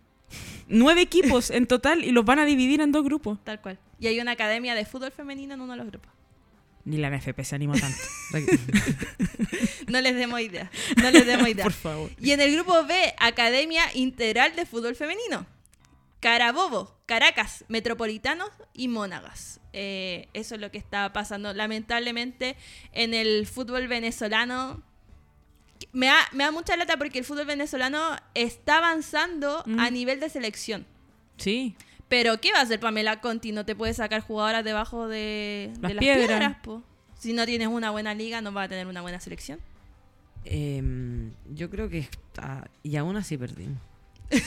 [SPEAKER 2] Nueve equipos en total y los van a dividir en dos grupos.
[SPEAKER 1] tal cual. Y hay una academia de fútbol femenino en uno de los grupos.
[SPEAKER 2] Ni la NFP se animó tanto.
[SPEAKER 1] No les demos idea. No les demos idea.
[SPEAKER 2] Por favor.
[SPEAKER 1] Y en el grupo B, Academia Integral de Fútbol Femenino. Carabobo, Caracas, Metropolitanos y Mónagas. Eh, eso es lo que está pasando. Lamentablemente, en el fútbol venezolano. Me da, me da mucha lata porque el fútbol venezolano está avanzando
[SPEAKER 2] Mm.
[SPEAKER 1] a nivel de selección.
[SPEAKER 2] Sí.
[SPEAKER 1] Pero, ¿qué va a hacer Pamela Conti? No te puede sacar jugadoras debajo de, de
[SPEAKER 2] Las
[SPEAKER 1] las
[SPEAKER 2] piedras.
[SPEAKER 1] piedras, po. Si no tienes una buena liga, no vas a tener una buena selección.
[SPEAKER 3] Em, yo creo que está... Y aún así perdimos.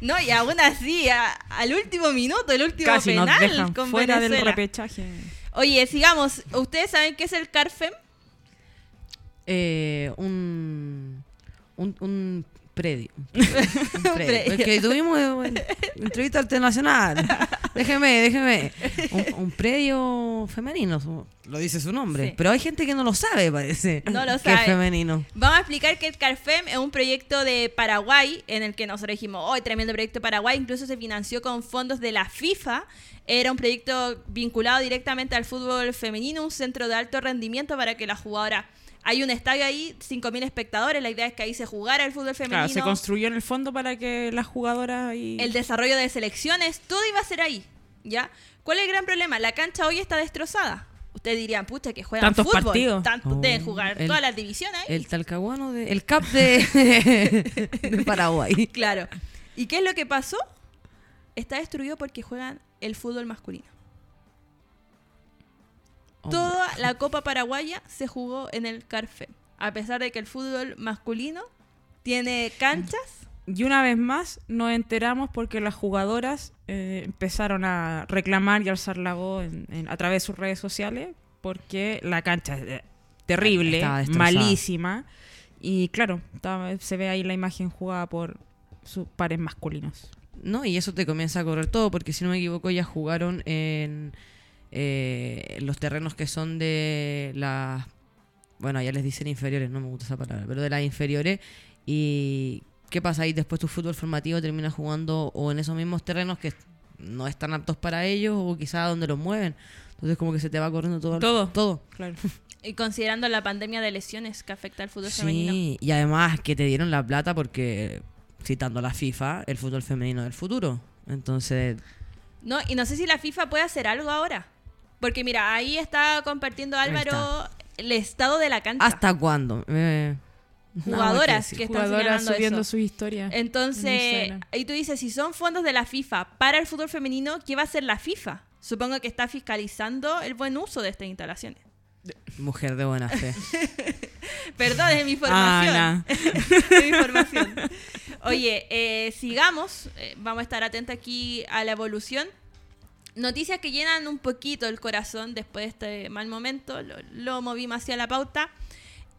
[SPEAKER 1] No, y aún así, a- al último minuto, el último
[SPEAKER 2] Casi nos
[SPEAKER 1] penal
[SPEAKER 2] dejan
[SPEAKER 1] con
[SPEAKER 2] fuera del repechaje.
[SPEAKER 1] Oye, sigamos. ¿Ustedes saben qué es el CARFEM?
[SPEAKER 3] Eh, un... un, un predio. Un predio. Porque tuvimos eh, bueno, entrevista internacional. Déjeme, déjeme. Un, un predio femenino, lo dice su nombre.
[SPEAKER 1] Sí.
[SPEAKER 3] Pero hay gente que no lo sabe, parece.
[SPEAKER 1] No lo
[SPEAKER 3] Que es
[SPEAKER 1] sabe.
[SPEAKER 3] femenino.
[SPEAKER 1] Vamos a explicar que el CARFEM es un proyecto de Paraguay en el que nosotros dijimos, oh, tremendo proyecto de Paraguay, incluso se financió con fondos de la FIFA. Era un proyecto vinculado directamente al fútbol femenino, un centro de alto rendimiento para que la jugadora... Hay un estadio ahí, 5.000 espectadores, la idea es que ahí se jugara el fútbol femenino.
[SPEAKER 2] Claro, se construyó en el fondo para que las jugadoras y
[SPEAKER 1] el desarrollo de selecciones, todo iba a ser ahí, ¿ya? ¿Cuál es el gran problema? La cancha hoy está destrozada. Ustedes dirían, pucha, que juegan
[SPEAKER 2] Tantos
[SPEAKER 1] fútbol.
[SPEAKER 2] partidos.
[SPEAKER 1] Tanto,
[SPEAKER 3] Oh,
[SPEAKER 1] deben jugar
[SPEAKER 3] el-
[SPEAKER 1] todas las divisiones ahí.
[SPEAKER 3] El talcahuano de. El CAP de, de Paraguay.
[SPEAKER 1] Claro. ¿Y qué es lo que pasó? Está destruido porque juegan el fútbol masculino.
[SPEAKER 3] Hombre.
[SPEAKER 1] Toda la Copa Paraguaya se jugó en el CARFEM. A pesar de que el fútbol masculino tiene canchas.
[SPEAKER 2] Y una vez más nos enteramos porque las jugadoras eh, empezaron a reclamar y alzar la voz en- en- a través de sus redes sociales porque la cancha es eh, terrible, malísima. Y claro, estaba- se ve ahí la imagen jugada por sus pares masculinos.
[SPEAKER 3] No, y eso te comienza a correr todo, porque si no me equivoco, ya jugaron en eh, los terrenos que son de las. Bueno, ya les dicen inferiores, no me gusta esa palabra, pero de las inferiores. Y. ¿Qué pasa ahí? Después tu fútbol formativo termina jugando o en esos mismos terrenos que no están aptos para ellos o quizá donde los mueven. Entonces, como que se te va corriendo todo.
[SPEAKER 2] Todo.
[SPEAKER 3] Todo.
[SPEAKER 2] Claro.
[SPEAKER 1] Y considerando la pandemia de lesiones que afecta al fútbol femenino.
[SPEAKER 3] Sí, y además que te dieron la plata porque, citando a la FIFA, el fútbol femenino del futuro. Entonces,
[SPEAKER 1] No, y no sé si la FIFA puede hacer algo ahora. Porque mira, ahí está compartiendo Álvaro el estado de la cancha.
[SPEAKER 3] ¿hasta cuándo? Eh,
[SPEAKER 1] Jugadoras que están
[SPEAKER 2] Jugadoras subiendo
[SPEAKER 1] eso.
[SPEAKER 2] sus historias. en
[SPEAKER 1] Entonces,
[SPEAKER 2] Instagram.
[SPEAKER 1] ahí tú dices, si son fondos de la FIFA para el fútbol femenino, ¿qué va a hacer la FIFA? Supongo que está fiscalizando el buen uso de estas instalaciones.
[SPEAKER 3] Mujer de buena fe.
[SPEAKER 1] Perdón, es mi formación.
[SPEAKER 2] Ana.
[SPEAKER 1] Es mi formación. Oye, eh, sigamos. eh, vamos a estar atentos aquí a la evolución. Noticias que llenan un poquito el corazón después de este mal momento. Lo, lo movimos hacia la pauta.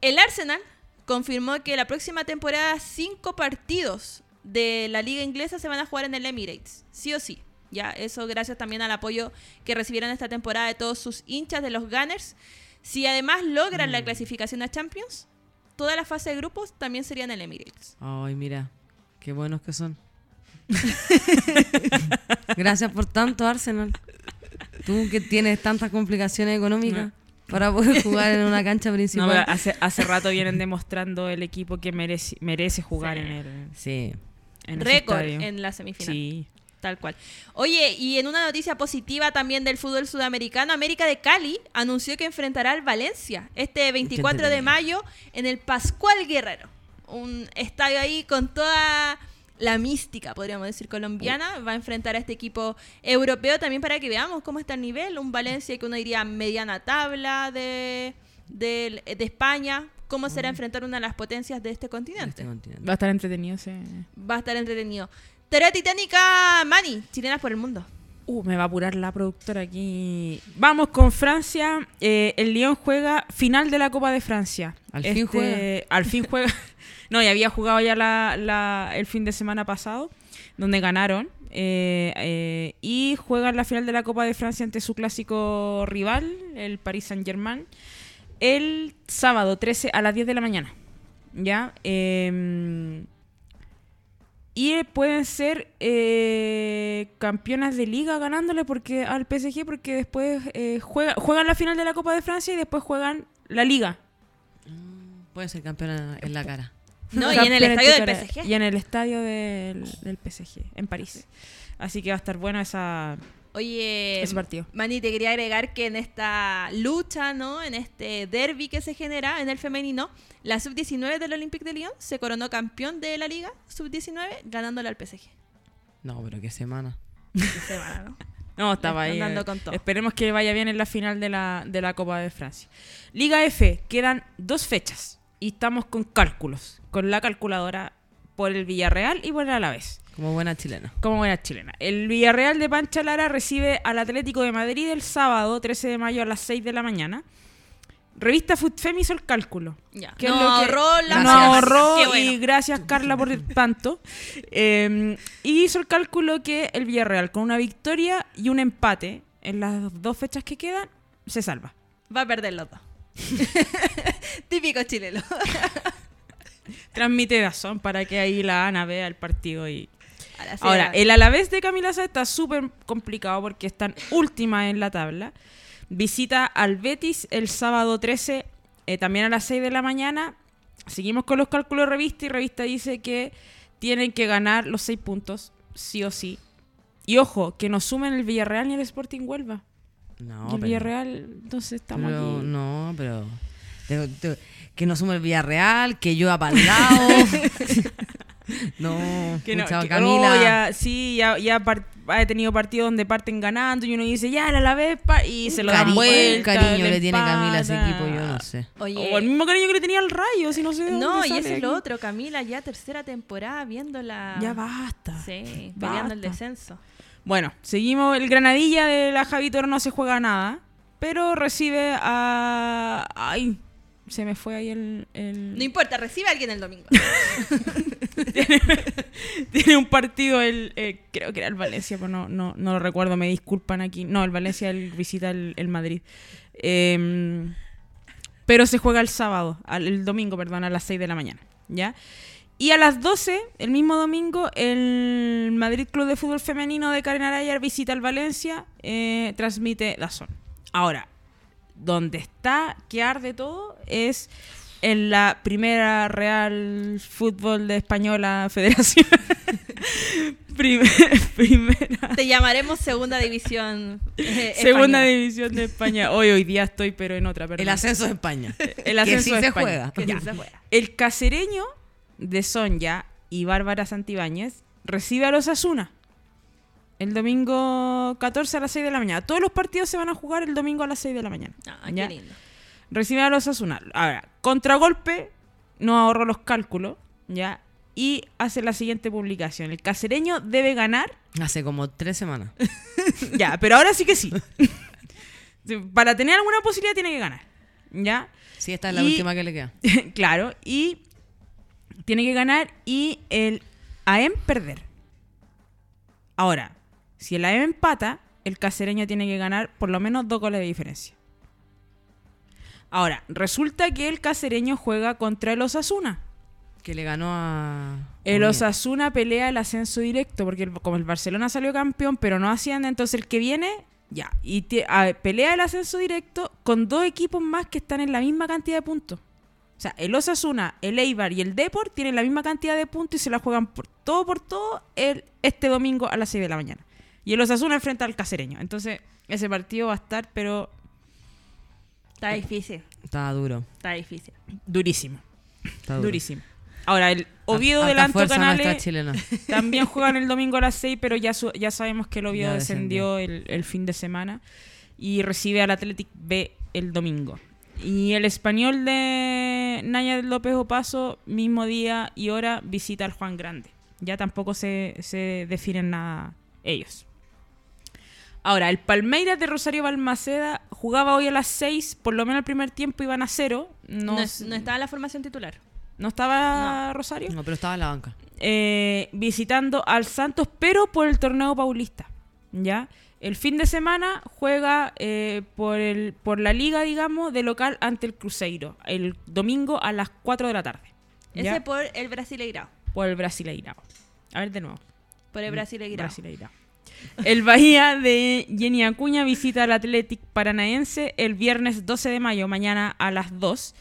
[SPEAKER 1] El Arsenal confirmó que la próxima temporada cinco partidos de la liga inglesa se van a jugar en el Emirates. Sí o sí. Ya, eso gracias también al apoyo que recibieron esta temporada de todos sus hinchas de los Gunners. Si además logran la clasificación a Champions, toda la fase de grupos también sería en el Emirates.
[SPEAKER 3] Ay, mira, qué buenos que son. Gracias por tanto, Arsenal. Tú que tienes tantas complicaciones económicas para poder jugar en una cancha
[SPEAKER 2] No,
[SPEAKER 3] principal.
[SPEAKER 2] pero hace, hace rato vienen demostrando el equipo que merece, merece jugar
[SPEAKER 1] Sí.
[SPEAKER 2] en el
[SPEAKER 3] Sí.
[SPEAKER 2] en
[SPEAKER 1] Récord
[SPEAKER 2] estadio.
[SPEAKER 1] en la semifinal.
[SPEAKER 2] Sí.
[SPEAKER 1] Tal cual. Oye, y en una noticia positiva también del fútbol sudamericano, América de Cali anunció que enfrentará al Valencia este 24 de mayo en el Pascual Guerrero. Un estadio ahí con toda la mística, podríamos decir, colombiana. Va a enfrentar a este equipo europeo también para que veamos cómo está el nivel. Un Valencia que uno diría mediana tabla de, de, de España. ¿Cómo será enfrentar una de las potencias de este
[SPEAKER 3] en
[SPEAKER 1] continente?
[SPEAKER 3] este continente.
[SPEAKER 2] Va a estar entretenido ese.
[SPEAKER 1] Va a estar entretenido. Tarea titánica, Mani, chilenas por el mundo.
[SPEAKER 2] Uh, me va a apurar la productora aquí. Vamos con Francia. Eh, el Lyon juega final de la Copa de Francia.
[SPEAKER 3] ¿Al fin juega?
[SPEAKER 2] Al fin juega. no, ya había jugado ya la, el fin de semana pasado, donde ganaron. eh, eh, y juegan la final de la Copa de Francia ante su clásico rival, el Paris Saint-Germain, el sábado 13 a las 10 de la mañana. ¿Ya? Em, y eh, pueden ser campeonas de liga ganándole porque al PSG porque después juega- juegan la final de la Copa de Francia y después juegan la liga.
[SPEAKER 3] Puede ser campeón en, en la cara.
[SPEAKER 1] No, y en el estadio del. PSG.
[SPEAKER 2] Y en el estadio del, del PSG, en París. Así que va a estar bueno esa,
[SPEAKER 1] Oye,
[SPEAKER 2] ese partido.
[SPEAKER 1] Mani, te quería agregar que en esta lucha, ¿no? En este derby que se genera en el femenino, la sub-19 del Olympique de Lyon se coronó campeón de la liga sub-19 ganándole al PSG.
[SPEAKER 3] No, pero qué semana.
[SPEAKER 1] Qué semana, ¿no?
[SPEAKER 2] No, estaba ahí. Eh,
[SPEAKER 1] con todo.
[SPEAKER 2] Esperemos que vaya bien en la final de la, de la Copa de Francia. Liga F, quedan dos fechas y estamos con cálculos, con la calculadora por el Villarreal y por el Alavés.
[SPEAKER 3] Como buena chilena.
[SPEAKER 2] como buena chilena. El Villarreal de Pancha Lara recibe al Atlético de Madrid el sábado 13 de mayo a las 6 de la mañana. Revista Futfem hizo el cálculo.
[SPEAKER 1] Ya.
[SPEAKER 2] ¿Qué es
[SPEAKER 1] No
[SPEAKER 2] lo que-
[SPEAKER 1] ahorró la
[SPEAKER 2] no ahorró
[SPEAKER 1] bueno.
[SPEAKER 2] y gracias Carla por el tanto. Eh, y hizo el cálculo que el Villarreal con una victoria y un empate en las dos fechas que quedan se salva.
[SPEAKER 1] Va a perder los dos. Típico chileno.
[SPEAKER 2] Transmite Dazón para que ahí la Ana vea el partido y
[SPEAKER 1] Ahora,
[SPEAKER 2] el Alavés de Camila Sá está súper complicado porque están última en la tabla. Visita al Betis el sábado 13, eh, también a las 6 de la mañana. Seguimos con los cálculos de revista y revista dice que tienen que ganar los 6 puntos, sí o sí. Y ojo, que no sumen el Villarreal ni el Sporting Huelva.
[SPEAKER 3] No,
[SPEAKER 2] y el
[SPEAKER 3] pero-
[SPEAKER 2] Villarreal, entonces estamos
[SPEAKER 3] pero
[SPEAKER 2] aquí.
[SPEAKER 3] No, pero. te- te- que no sume el Villarreal, que yo lado. no,
[SPEAKER 2] Que no, que-
[SPEAKER 3] Camila.
[SPEAKER 2] oh, ya, sí, ya, ya ha tenido partidos donde parten ganando y uno dice, ya, la vez y se lo dan
[SPEAKER 3] Cari-
[SPEAKER 2] vuelta.
[SPEAKER 3] cariño
[SPEAKER 2] le
[SPEAKER 3] le tiene Camila a ese equipo, yo no sé.
[SPEAKER 1] Oye,
[SPEAKER 2] O el mismo cariño que le tenía al rayo, si no sé
[SPEAKER 1] no,
[SPEAKER 2] dónde
[SPEAKER 1] y ese es lo otro. Camila, ya tercera temporada viéndola.
[SPEAKER 2] Ya basta.
[SPEAKER 1] Sí,
[SPEAKER 2] Basta.
[SPEAKER 1] peleando el descenso.
[SPEAKER 2] Bueno, seguimos. El Granadilla de la Javi Toro no se juega nada, pero recibe a... Ay, se me fue ahí el... el-
[SPEAKER 1] No importa, recibe a alguien el domingo.
[SPEAKER 2] Tiene un partido, el, eh, creo que era el Valencia, pero no, no, no lo recuerdo, me disculpan aquí. No, el Valencia el, visita el, el Madrid. Eh, pero se juega el sábado, al- el domingo, perdón, a las 6 de la mañana. ¿Ya? Y a las 12, el mismo domingo, el Madrid Club de Fútbol Femenino de Karen Araya visita al Valencia, eh, transmite Dazón. Ahora, donde está que arde todo es en la primera Real Fútbol de Española Federación. Primer- primera.
[SPEAKER 1] Te llamaremos segunda división. eh,
[SPEAKER 2] Segunda
[SPEAKER 1] española.
[SPEAKER 2] división de España. Hoy, hoy día estoy, pero en otra, perdón.
[SPEAKER 3] El ascenso de España.
[SPEAKER 2] El ascenso
[SPEAKER 3] que sí
[SPEAKER 2] de
[SPEAKER 3] se
[SPEAKER 2] España.
[SPEAKER 3] juega.
[SPEAKER 1] Que sí se juega.
[SPEAKER 2] El casereño de Sonja y Bárbara Santibáñez recibe a los Asuna el domingo 14 a las 6 de la mañana. Todos los partidos se van a jugar el domingo a las 6 de la mañana.
[SPEAKER 1] Ah,
[SPEAKER 2] ¿Ya?
[SPEAKER 1] qué lindo.
[SPEAKER 2] Recibe a los Asuna. Ahora, contragolpe, no ahorro los cálculos, ¿ya? Y hace la siguiente publicación. El casereño debe ganar
[SPEAKER 3] Hace como tres semanas.
[SPEAKER 2] ya, pero ahora sí que sí. Para tener alguna posibilidad tiene que ganar. ¿Ya?
[SPEAKER 3] Sí, esta es la
[SPEAKER 2] Y-
[SPEAKER 3] última que le queda.
[SPEAKER 2] claro, y tiene que ganar y el AM perder. Ahora, si el AM empata, el casereño tiene que ganar por lo menos dos goles de diferencia. Ahora, resulta que el casereño juega contra el Osasuna.
[SPEAKER 3] Que le ganó a.
[SPEAKER 2] El Osasuna pelea el ascenso directo, porque el- como el Barcelona salió campeón, pero no asciende, entonces el que viene, ya. Y a- pelea el ascenso directo con dos equipos más que están en la misma cantidad de puntos. O sea, el Osasuna, el Eibar y el Deport tienen la misma cantidad de puntos y se la juegan por todo por todo el, este domingo a las 6 de la mañana. Y el Osasuna enfrenta al Casereño. Entonces, ese partido va a estar, pero
[SPEAKER 1] Está difícil.
[SPEAKER 3] Estaba duro.
[SPEAKER 1] Está difícil.
[SPEAKER 2] durísimo.
[SPEAKER 3] Está duro.
[SPEAKER 2] Durísimo. Ahora, el Oviedo del Anto Canales
[SPEAKER 3] chilena.
[SPEAKER 2] También juegan el domingo a las 6, pero ya, su- ya sabemos que el Oviedo
[SPEAKER 3] Ya
[SPEAKER 2] descendió, el, el fin de semana y recibe al Athletic B el domingo. Y el español de Naya López Opaso, mismo día y hora, visita al Juan Grande. Ya tampoco se, se definen nada ellos. Ahora, el Palmeiras de Rosario Balmaceda jugaba hoy a las 6, por lo menos el primer tiempo iban a cero. No,
[SPEAKER 1] No, estaba en la formación titular.
[SPEAKER 2] ¿no estaba Rosario?
[SPEAKER 3] No, pero estaba en la banca.
[SPEAKER 2] eh, visitando al Santos, pero por el torneo paulista. ¿Ya? El fin de semana juega eh, por, el, por la liga, digamos, de local ante el Cruzeiro. El domingo a las 4 de la tarde. ¿ya?
[SPEAKER 1] Ese por el Brasileirao.
[SPEAKER 2] por el Brasileirao. A ver de nuevo.
[SPEAKER 1] Por el Brasileirao.
[SPEAKER 2] Brasileirao. El Bahía de Jenny Acuña visita al Athletic Paranaense el viernes 12 de mayo, mañana a las 2.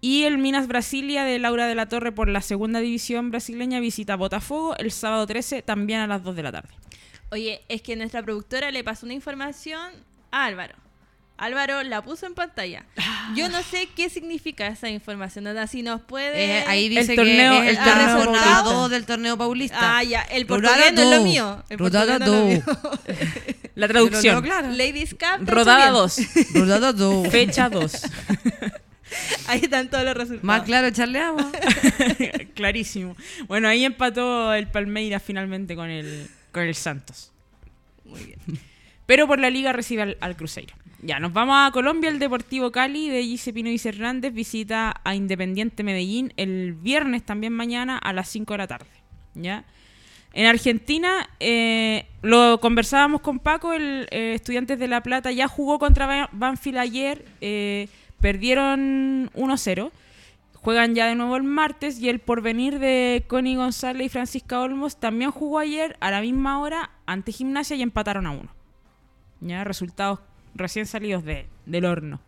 [SPEAKER 2] Y el Minas Brasilia de Laura de la Torre por la segunda división brasileña visita Botafogo el sábado 13, también a las 2 de la tarde.
[SPEAKER 1] Oye, es que nuestra productora le pasó una información a Álvaro. Álvaro la puso en pantalla. Yo no sé qué significa esa información. ¿no? Si nos puede...
[SPEAKER 3] Eh, ahí
[SPEAKER 2] El
[SPEAKER 3] dice
[SPEAKER 2] torneo-
[SPEAKER 3] que es
[SPEAKER 2] el
[SPEAKER 3] el
[SPEAKER 1] torneo paulista.
[SPEAKER 3] 2 del torneo paulista.
[SPEAKER 1] Ah, ya. El portugués no es lo mío. El
[SPEAKER 3] Rodada
[SPEAKER 1] portugués no es lo
[SPEAKER 3] tú.
[SPEAKER 1] mío.
[SPEAKER 2] La traducción.
[SPEAKER 3] claro.
[SPEAKER 1] Ladies Cup.
[SPEAKER 2] Rodada
[SPEAKER 1] hecho
[SPEAKER 2] 2,
[SPEAKER 3] Rodada
[SPEAKER 2] fecha 2.
[SPEAKER 1] bien. Ahí están todos los resultados.
[SPEAKER 3] Más claro, echarle agua.
[SPEAKER 2] Clarísimo. Bueno, ahí empató el Palmeiras finalmente con el, con el Santos.
[SPEAKER 1] Muy bien.
[SPEAKER 2] Pero por la liga recibe al, al Cruzeiro. Ya, nos vamos a Colombia. El Deportivo Cali de Gise Pino y Hernández visita a Independiente Medellín el viernes, también mañana, a las 5 de la tarde. ¿Ya? En Argentina, eh, lo conversábamos con Paco, el eh, Estudiantes de La Plata ya jugó contra Ba- Banfield ayer, eh, perdieron 1-0. Juegan ya de nuevo el martes y el porvenir de Connie González y Francisca Olmos también jugó ayer a la misma hora ante Gimnasia y empataron a uno. Ya, resultados recién salidos de, del horno.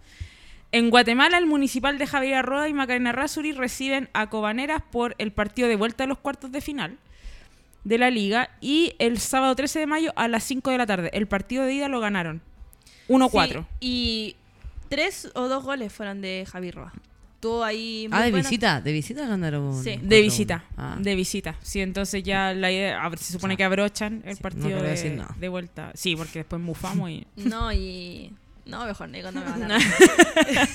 [SPEAKER 2] En Guatemala, el municipal de Javier Arroda y Macarena Razuri reciben a Cobaneras por el partido de vuelta de los cuartos de final de la liga. Y el sábado 13 de mayo a las 5 de la tarde. El partido de ida lo ganaron. 1-4.
[SPEAKER 1] Sí, y tres o dos goles fueron de Javi Roa. Estuvo ahí. muy
[SPEAKER 3] Ah, de
[SPEAKER 1] bueno.
[SPEAKER 3] visita. De visita ganaron.
[SPEAKER 1] Sí.
[SPEAKER 2] De visita.
[SPEAKER 3] Ah.
[SPEAKER 2] de visita. Sí, entonces ya la idea, a ver, se supone
[SPEAKER 3] O sea,
[SPEAKER 2] que abrochan el
[SPEAKER 3] sí, no
[SPEAKER 2] partido
[SPEAKER 3] quiero
[SPEAKER 2] de,
[SPEAKER 3] decir nada.
[SPEAKER 2] de vuelta. Sí, porque después mufamos y...
[SPEAKER 1] No, y. No, mejor Nico, no me van a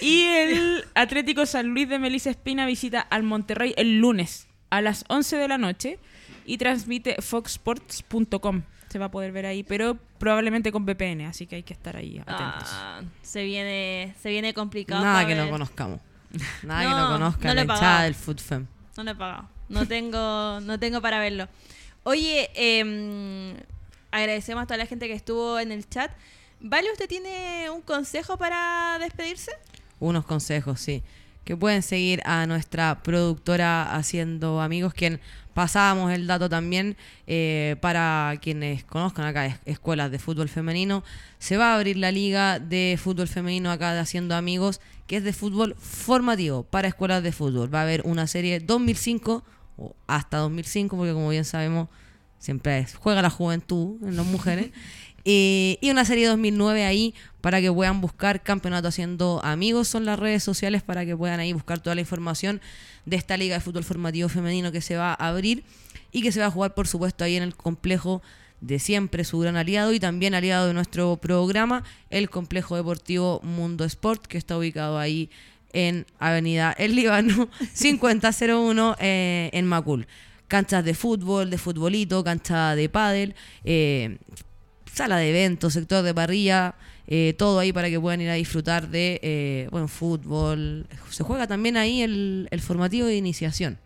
[SPEAKER 2] Y el Atlético San Luis de Melissa Espina visita al Monterrey el lunes a las 11 de la noche y transmite foxsports.com. Se va a poder ver ahí, pero probablemente con VPN, así que hay que estar ahí atentos.
[SPEAKER 1] Ah, se viene, se viene complicado.
[SPEAKER 3] Nada que no
[SPEAKER 1] ver.
[SPEAKER 3] conozcamos. Nada que
[SPEAKER 1] No,
[SPEAKER 3] no conozca
[SPEAKER 1] no
[SPEAKER 3] la hinchada del FoodFem.
[SPEAKER 1] No lo he pagado. No tengo, no tengo para verlo. Oye, em, agradecemos a toda la gente que estuvo en el chat. ¿Vale, usted tiene un consejo para despedirse?
[SPEAKER 3] Unos consejos, sí. Que pueden seguir a nuestra productora Haciendo Amigos, quien pasábamos el dato también eh, para quienes conozcan acá es- escuelas de fútbol femenino. Se va a abrir la liga de fútbol femenino acá de Haciendo Amigos, que es de fútbol formativo para escuelas de fútbol. Va a haber una serie 2005 o hasta 2005, porque como bien sabemos, siempre juega la juventud en las mujeres. Eh, y una serie 2009 ahí para que puedan buscar campeonato haciendo amigos. Son las redes sociales para que puedan ahí buscar toda la información de esta liga de fútbol formativo femenino que se va a abrir y que se va a jugar, por supuesto, ahí en el complejo de siempre, su gran aliado y también aliado de nuestro programa, el complejo deportivo Mundo Sport, que está ubicado ahí en Avenida El Líbano 5001 eh, en Macul. Canchas de fútbol, de futbolito, cancha de pádel, eh, sala de eventos, sector de parrilla, eh, todo ahí para que puedan ir a disfrutar de eh, bueno, fútbol. Se juega también ahí el, el formativo de iniciación,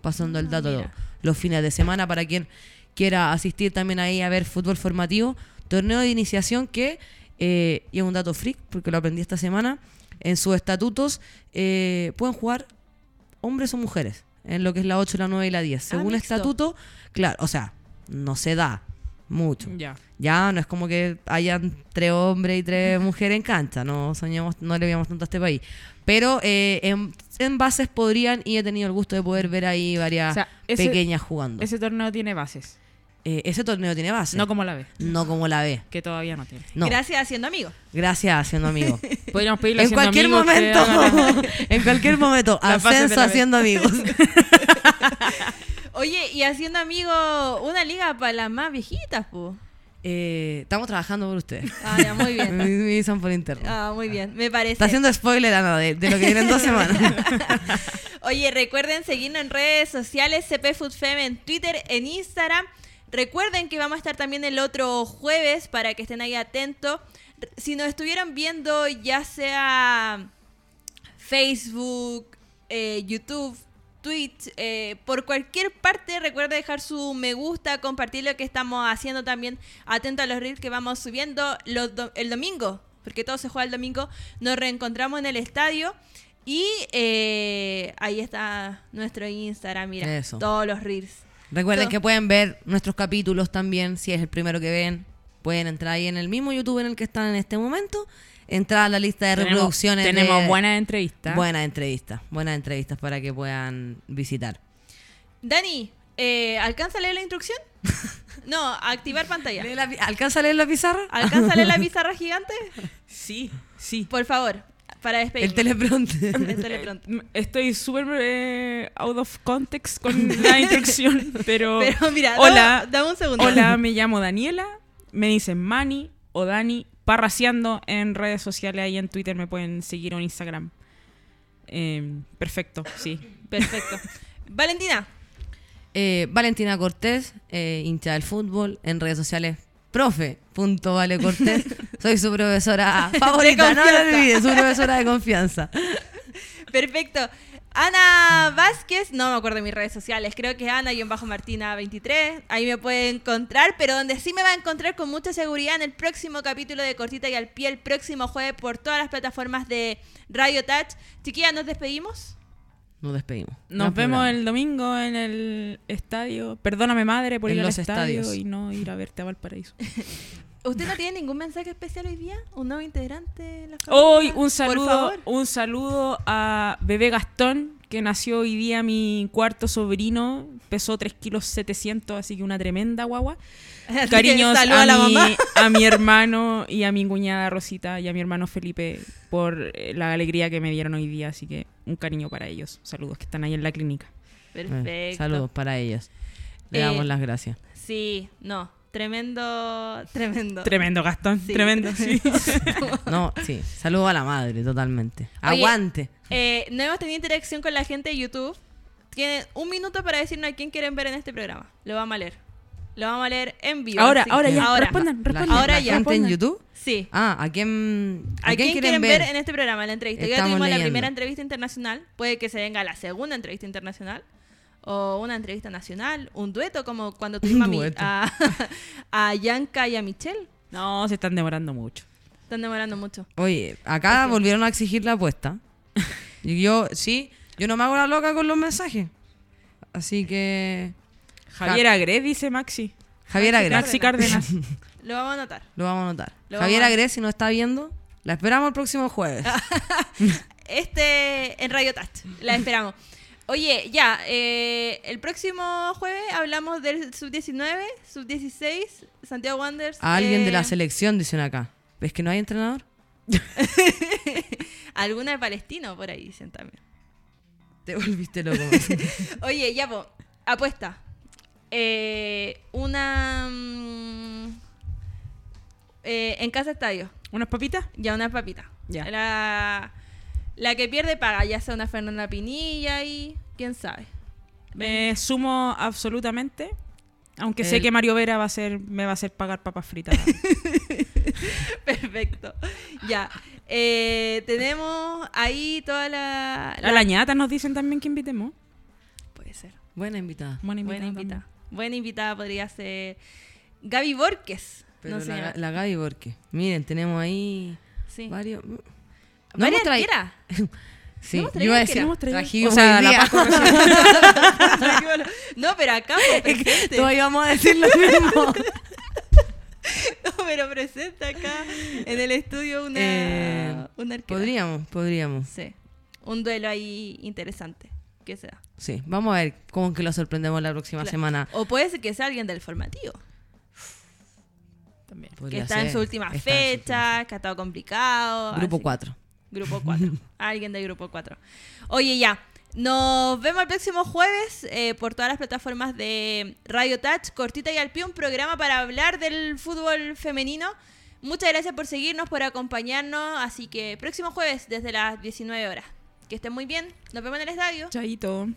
[SPEAKER 3] pasando el dato
[SPEAKER 1] mira.
[SPEAKER 3] los fines de semana para quien quiera asistir también ahí a ver fútbol formativo. Torneo de iniciación que, eh, y es un dato freak porque lo aprendí esta semana, en sus estatutos eh, pueden jugar hombres o mujeres, en lo que es la 8, la 9 y la 10. Según
[SPEAKER 1] mixto.
[SPEAKER 3] estatuto, claro, o sea, no se da mucho.
[SPEAKER 2] Ya.
[SPEAKER 3] Ya no es como que hayan tres hombres y tres mujeres en cancha, no soñamos, no le veíamos tanto a este país. Pero eh, en, en bases podrían y he tenido el gusto de poder ver ahí varias
[SPEAKER 2] O sea, ese-
[SPEAKER 3] pequeñas jugando.
[SPEAKER 2] Ese torneo tiene bases,
[SPEAKER 3] Eh, ese torneo tiene base,
[SPEAKER 2] no como la B,
[SPEAKER 3] no como la B.
[SPEAKER 2] que todavía no tiene.
[SPEAKER 3] No.
[SPEAKER 1] Gracias, haciendo amigos.
[SPEAKER 3] Gracias, haciendo amigos.
[SPEAKER 2] Podríamos pedirle
[SPEAKER 3] en cualquier
[SPEAKER 2] amigos que
[SPEAKER 3] momento,
[SPEAKER 2] la-
[SPEAKER 3] en cualquier momento,
[SPEAKER 2] bases
[SPEAKER 3] ascenso haciendo amigos.
[SPEAKER 1] Oye, y haciendo amigos, una liga para las más viejitas, pu.
[SPEAKER 3] Eh, estamos trabajando por ustedes.
[SPEAKER 1] Ah, ya, muy bien.
[SPEAKER 3] Me me dicen por interno.
[SPEAKER 1] Ah, muy bien, me parece.
[SPEAKER 3] Está haciendo spoiler, Ana, de, de lo que viene en dos semanas.
[SPEAKER 1] Oye, recuerden seguirnos en redes sociales, CP Food Fem en Twitter, en Instagram. Recuerden que vamos a estar también el otro jueves para que estén ahí atentos. Si nos estuvieran viendo, ya sea Facebook, eh, YouTube, Twitch, eh, por cualquier parte, recuerda dejar su me gusta, compartir lo que estamos haciendo también. Atento a los reels que vamos subiendo los do- el domingo, porque todo se juega el domingo. Nos reencontramos en el estadio. Y eh, ahí está nuestro Instagram, mira,
[SPEAKER 3] Eso.
[SPEAKER 1] todos los reels.
[SPEAKER 3] Recuerden
[SPEAKER 1] Todo.
[SPEAKER 3] que pueden ver nuestros capítulos también, si es el primero que ven. Pueden entrar ahí en el mismo YouTube en el que están en este momento. Entrar a la lista de
[SPEAKER 2] Tenemos-
[SPEAKER 3] reproducciones.
[SPEAKER 2] Tenemos
[SPEAKER 3] de-
[SPEAKER 2] buenas entrevistas.
[SPEAKER 3] Buenas entrevistas. Buenas entrevistas para que puedan visitar.
[SPEAKER 1] Dani, eh, ¿alcanza a leer la instrucción? No, activar pantalla.
[SPEAKER 3] ¿Lee la ¿Alcanza a leer la pizarra?
[SPEAKER 1] ¿Alcanza a leer la pizarra gigante?
[SPEAKER 2] Sí, sí.
[SPEAKER 1] Por favor, para despedirnos.
[SPEAKER 3] El teleprompter.
[SPEAKER 1] El teleprompter.
[SPEAKER 2] M- Estoy súper eh, out of context con la instrucción, pero...
[SPEAKER 1] Pero mira,
[SPEAKER 2] hola,
[SPEAKER 1] dame, dame un segundo.
[SPEAKER 2] hola, me llamo Daniela, me dicen Mani o Dani, parraseando en redes sociales, ahí en Twitter me pueden seguir o en Instagram. Eh, perfecto, sí.
[SPEAKER 1] Perfecto. Valentina,
[SPEAKER 3] Eh, Valentina Cortés, eh, hincha del fútbol, en redes sociales profe.valecortés. Soy su profesora favorita, no lo olvides, su profesora de confianza.
[SPEAKER 1] Perfecto. Ana Vázquez, no me acuerdo de mis redes sociales, creo que es Ana-Martina23, ahí me puede encontrar, pero donde sí me va a encontrar con mucha seguridad en el próximo capítulo de Cortita y al Pie, el próximo jueves por todas las plataformas de Radio Touch. Chiquilla, ¿nos despedimos?
[SPEAKER 3] Nos despedimos.
[SPEAKER 2] Nos vemos el domingo en el estadio. Perdóname, madre, por
[SPEAKER 3] En
[SPEAKER 2] ir al
[SPEAKER 3] los
[SPEAKER 2] estadio
[SPEAKER 3] estadios.
[SPEAKER 2] y no ir a verte a Valparaíso.
[SPEAKER 1] ¿Usted no tiene ningún mensaje especial hoy día? ¿Un nuevo integrante? la
[SPEAKER 2] Hoy un saludo, un saludo a bebé Gastón, que nació hoy día mi cuarto sobrino, pesó 3 kilos 700, así que una tremenda guagua. Cariños a,
[SPEAKER 1] a la
[SPEAKER 2] mi,
[SPEAKER 1] mamá.
[SPEAKER 2] a mi hermano y a mi cuñada Rosita y a mi hermano Felipe por eh, la alegría que me dieron hoy día, así que un cariño para ellos. Saludos que están ahí en la clínica.
[SPEAKER 3] Eh,
[SPEAKER 1] Perfecto.
[SPEAKER 3] Saludos para ellas. Le
[SPEAKER 1] Eh,
[SPEAKER 3] damos las gracias.
[SPEAKER 1] Sí, no, tremendo, tremendo.
[SPEAKER 2] Tremendo Gastón,
[SPEAKER 1] Sí.
[SPEAKER 2] tremendo, sí.
[SPEAKER 3] No, sí. Saludos a la madre, totalmente.
[SPEAKER 1] Oye,
[SPEAKER 3] Aguante.
[SPEAKER 1] Eh, no hemos tenido interacción con la gente de YouTube. Tienen un minuto para decirnos a quién quieren ver en este programa. Lo vamos a leer. Lo vamos a leer en vivo.
[SPEAKER 2] Ahora, ahora ya,
[SPEAKER 1] Ahora.
[SPEAKER 2] respondan, respondan.
[SPEAKER 3] la-
[SPEAKER 1] Ahora
[SPEAKER 3] la
[SPEAKER 1] ya.
[SPEAKER 3] gente en. YouTube.
[SPEAKER 1] Sí.
[SPEAKER 3] Ah, ¿a quién,
[SPEAKER 1] ¿A, quién, quieren ver? en este programa? La entrevista. Ya
[SPEAKER 3] Estamos
[SPEAKER 1] tuvimos la primera entrevista internacional. Puede que se venga la segunda entrevista internacional. O una entrevista nacional. Un dueto, como cuando tuvimos a, a, a Yanka y a Michelle.
[SPEAKER 2] No, se están demorando mucho.
[SPEAKER 1] Están demorando mucho.
[SPEAKER 3] Oye, acá volvieron a exigir la apuesta. Y yo, sí, yo no me hago la loca con los mensajes. Así que.
[SPEAKER 2] Javier Agres, dice Maxi.
[SPEAKER 3] Javier
[SPEAKER 1] Maxi
[SPEAKER 3] Agres,
[SPEAKER 2] Maxi Cárdenas.
[SPEAKER 1] Lo vamos a anotar.
[SPEAKER 3] lo vamos a anotar.
[SPEAKER 1] Lo
[SPEAKER 3] Javier
[SPEAKER 1] a-
[SPEAKER 3] Agres, si no está viendo, la esperamos el próximo jueves.
[SPEAKER 1] Este en Radio Touch. La esperamos. Oye, ya, eh, el próximo jueves hablamos del sub-19, sub-16, Santiago Wanderers.
[SPEAKER 3] A alguien de
[SPEAKER 1] eh,
[SPEAKER 3] la selección, dicen acá. ¿Ves que no hay entrenador?
[SPEAKER 1] Alguna de Palestino por ahí dicen también.
[SPEAKER 3] Te volviste loco.
[SPEAKER 1] Oye, ya, po, apuesta. Eh, una. mm, eh, en casa estadio.
[SPEAKER 2] ¿Unas papitas?
[SPEAKER 1] Ya, una papita.
[SPEAKER 2] Ya.
[SPEAKER 1] La, la que pierde paga, ya sea una Fernanda Pinilla y. quién sabe.
[SPEAKER 2] Me sumo absolutamente. Aunque sé que Mario Vera va a ser, me va a hacer pagar papas fritas.
[SPEAKER 1] Perfecto. Ya. Eh, tenemos ahí toda la.
[SPEAKER 2] A la ñata nos dicen también que invitemos.
[SPEAKER 1] Puede ser.
[SPEAKER 3] Buena invitada.
[SPEAKER 2] Buena
[SPEAKER 1] Buena
[SPEAKER 2] invitada
[SPEAKER 1] invitada. Buena invitada podría ser Gaby Borges.
[SPEAKER 3] Pero
[SPEAKER 1] no sé.
[SPEAKER 3] la, la Gaby Borque. Miren, tenemos ahí
[SPEAKER 1] sí.
[SPEAKER 3] varios. No hemos traído-. Sí, yo iba a decir, trajimos
[SPEAKER 2] o sea,
[SPEAKER 3] hoy
[SPEAKER 2] la recién-
[SPEAKER 1] no, pero acá presente.
[SPEAKER 3] Todos íbamos a decir lo mismo.
[SPEAKER 1] No, pero presente acá en el estudio una,
[SPEAKER 3] Eh,
[SPEAKER 1] una arquera.
[SPEAKER 3] podríamos, podríamos.
[SPEAKER 1] Sí. Un duelo ahí interesante. Que sea.
[SPEAKER 3] Sí, vamos a ver cómo que lo sorprendemos la próxima
[SPEAKER 1] Claro.
[SPEAKER 3] semana.
[SPEAKER 1] O puede ser que sea alguien del formativo.
[SPEAKER 2] También.
[SPEAKER 1] que está en su última
[SPEAKER 3] está en su última-
[SPEAKER 1] fecha, que ha estado complicado.
[SPEAKER 3] Grupo
[SPEAKER 1] así.
[SPEAKER 3] 4.
[SPEAKER 1] Grupo 4. Alguien del grupo 4. Oye, ya. Nos vemos el próximo jueves eh, por todas las plataformas de Radio Touch, Cortita y al Pie, un programa para hablar del fútbol femenino. Muchas gracias por seguirnos, por acompañarnos. Así que próximo jueves desde las 19 horas. Que estén muy bien. Nos vemos en el estadio.
[SPEAKER 2] Chaito.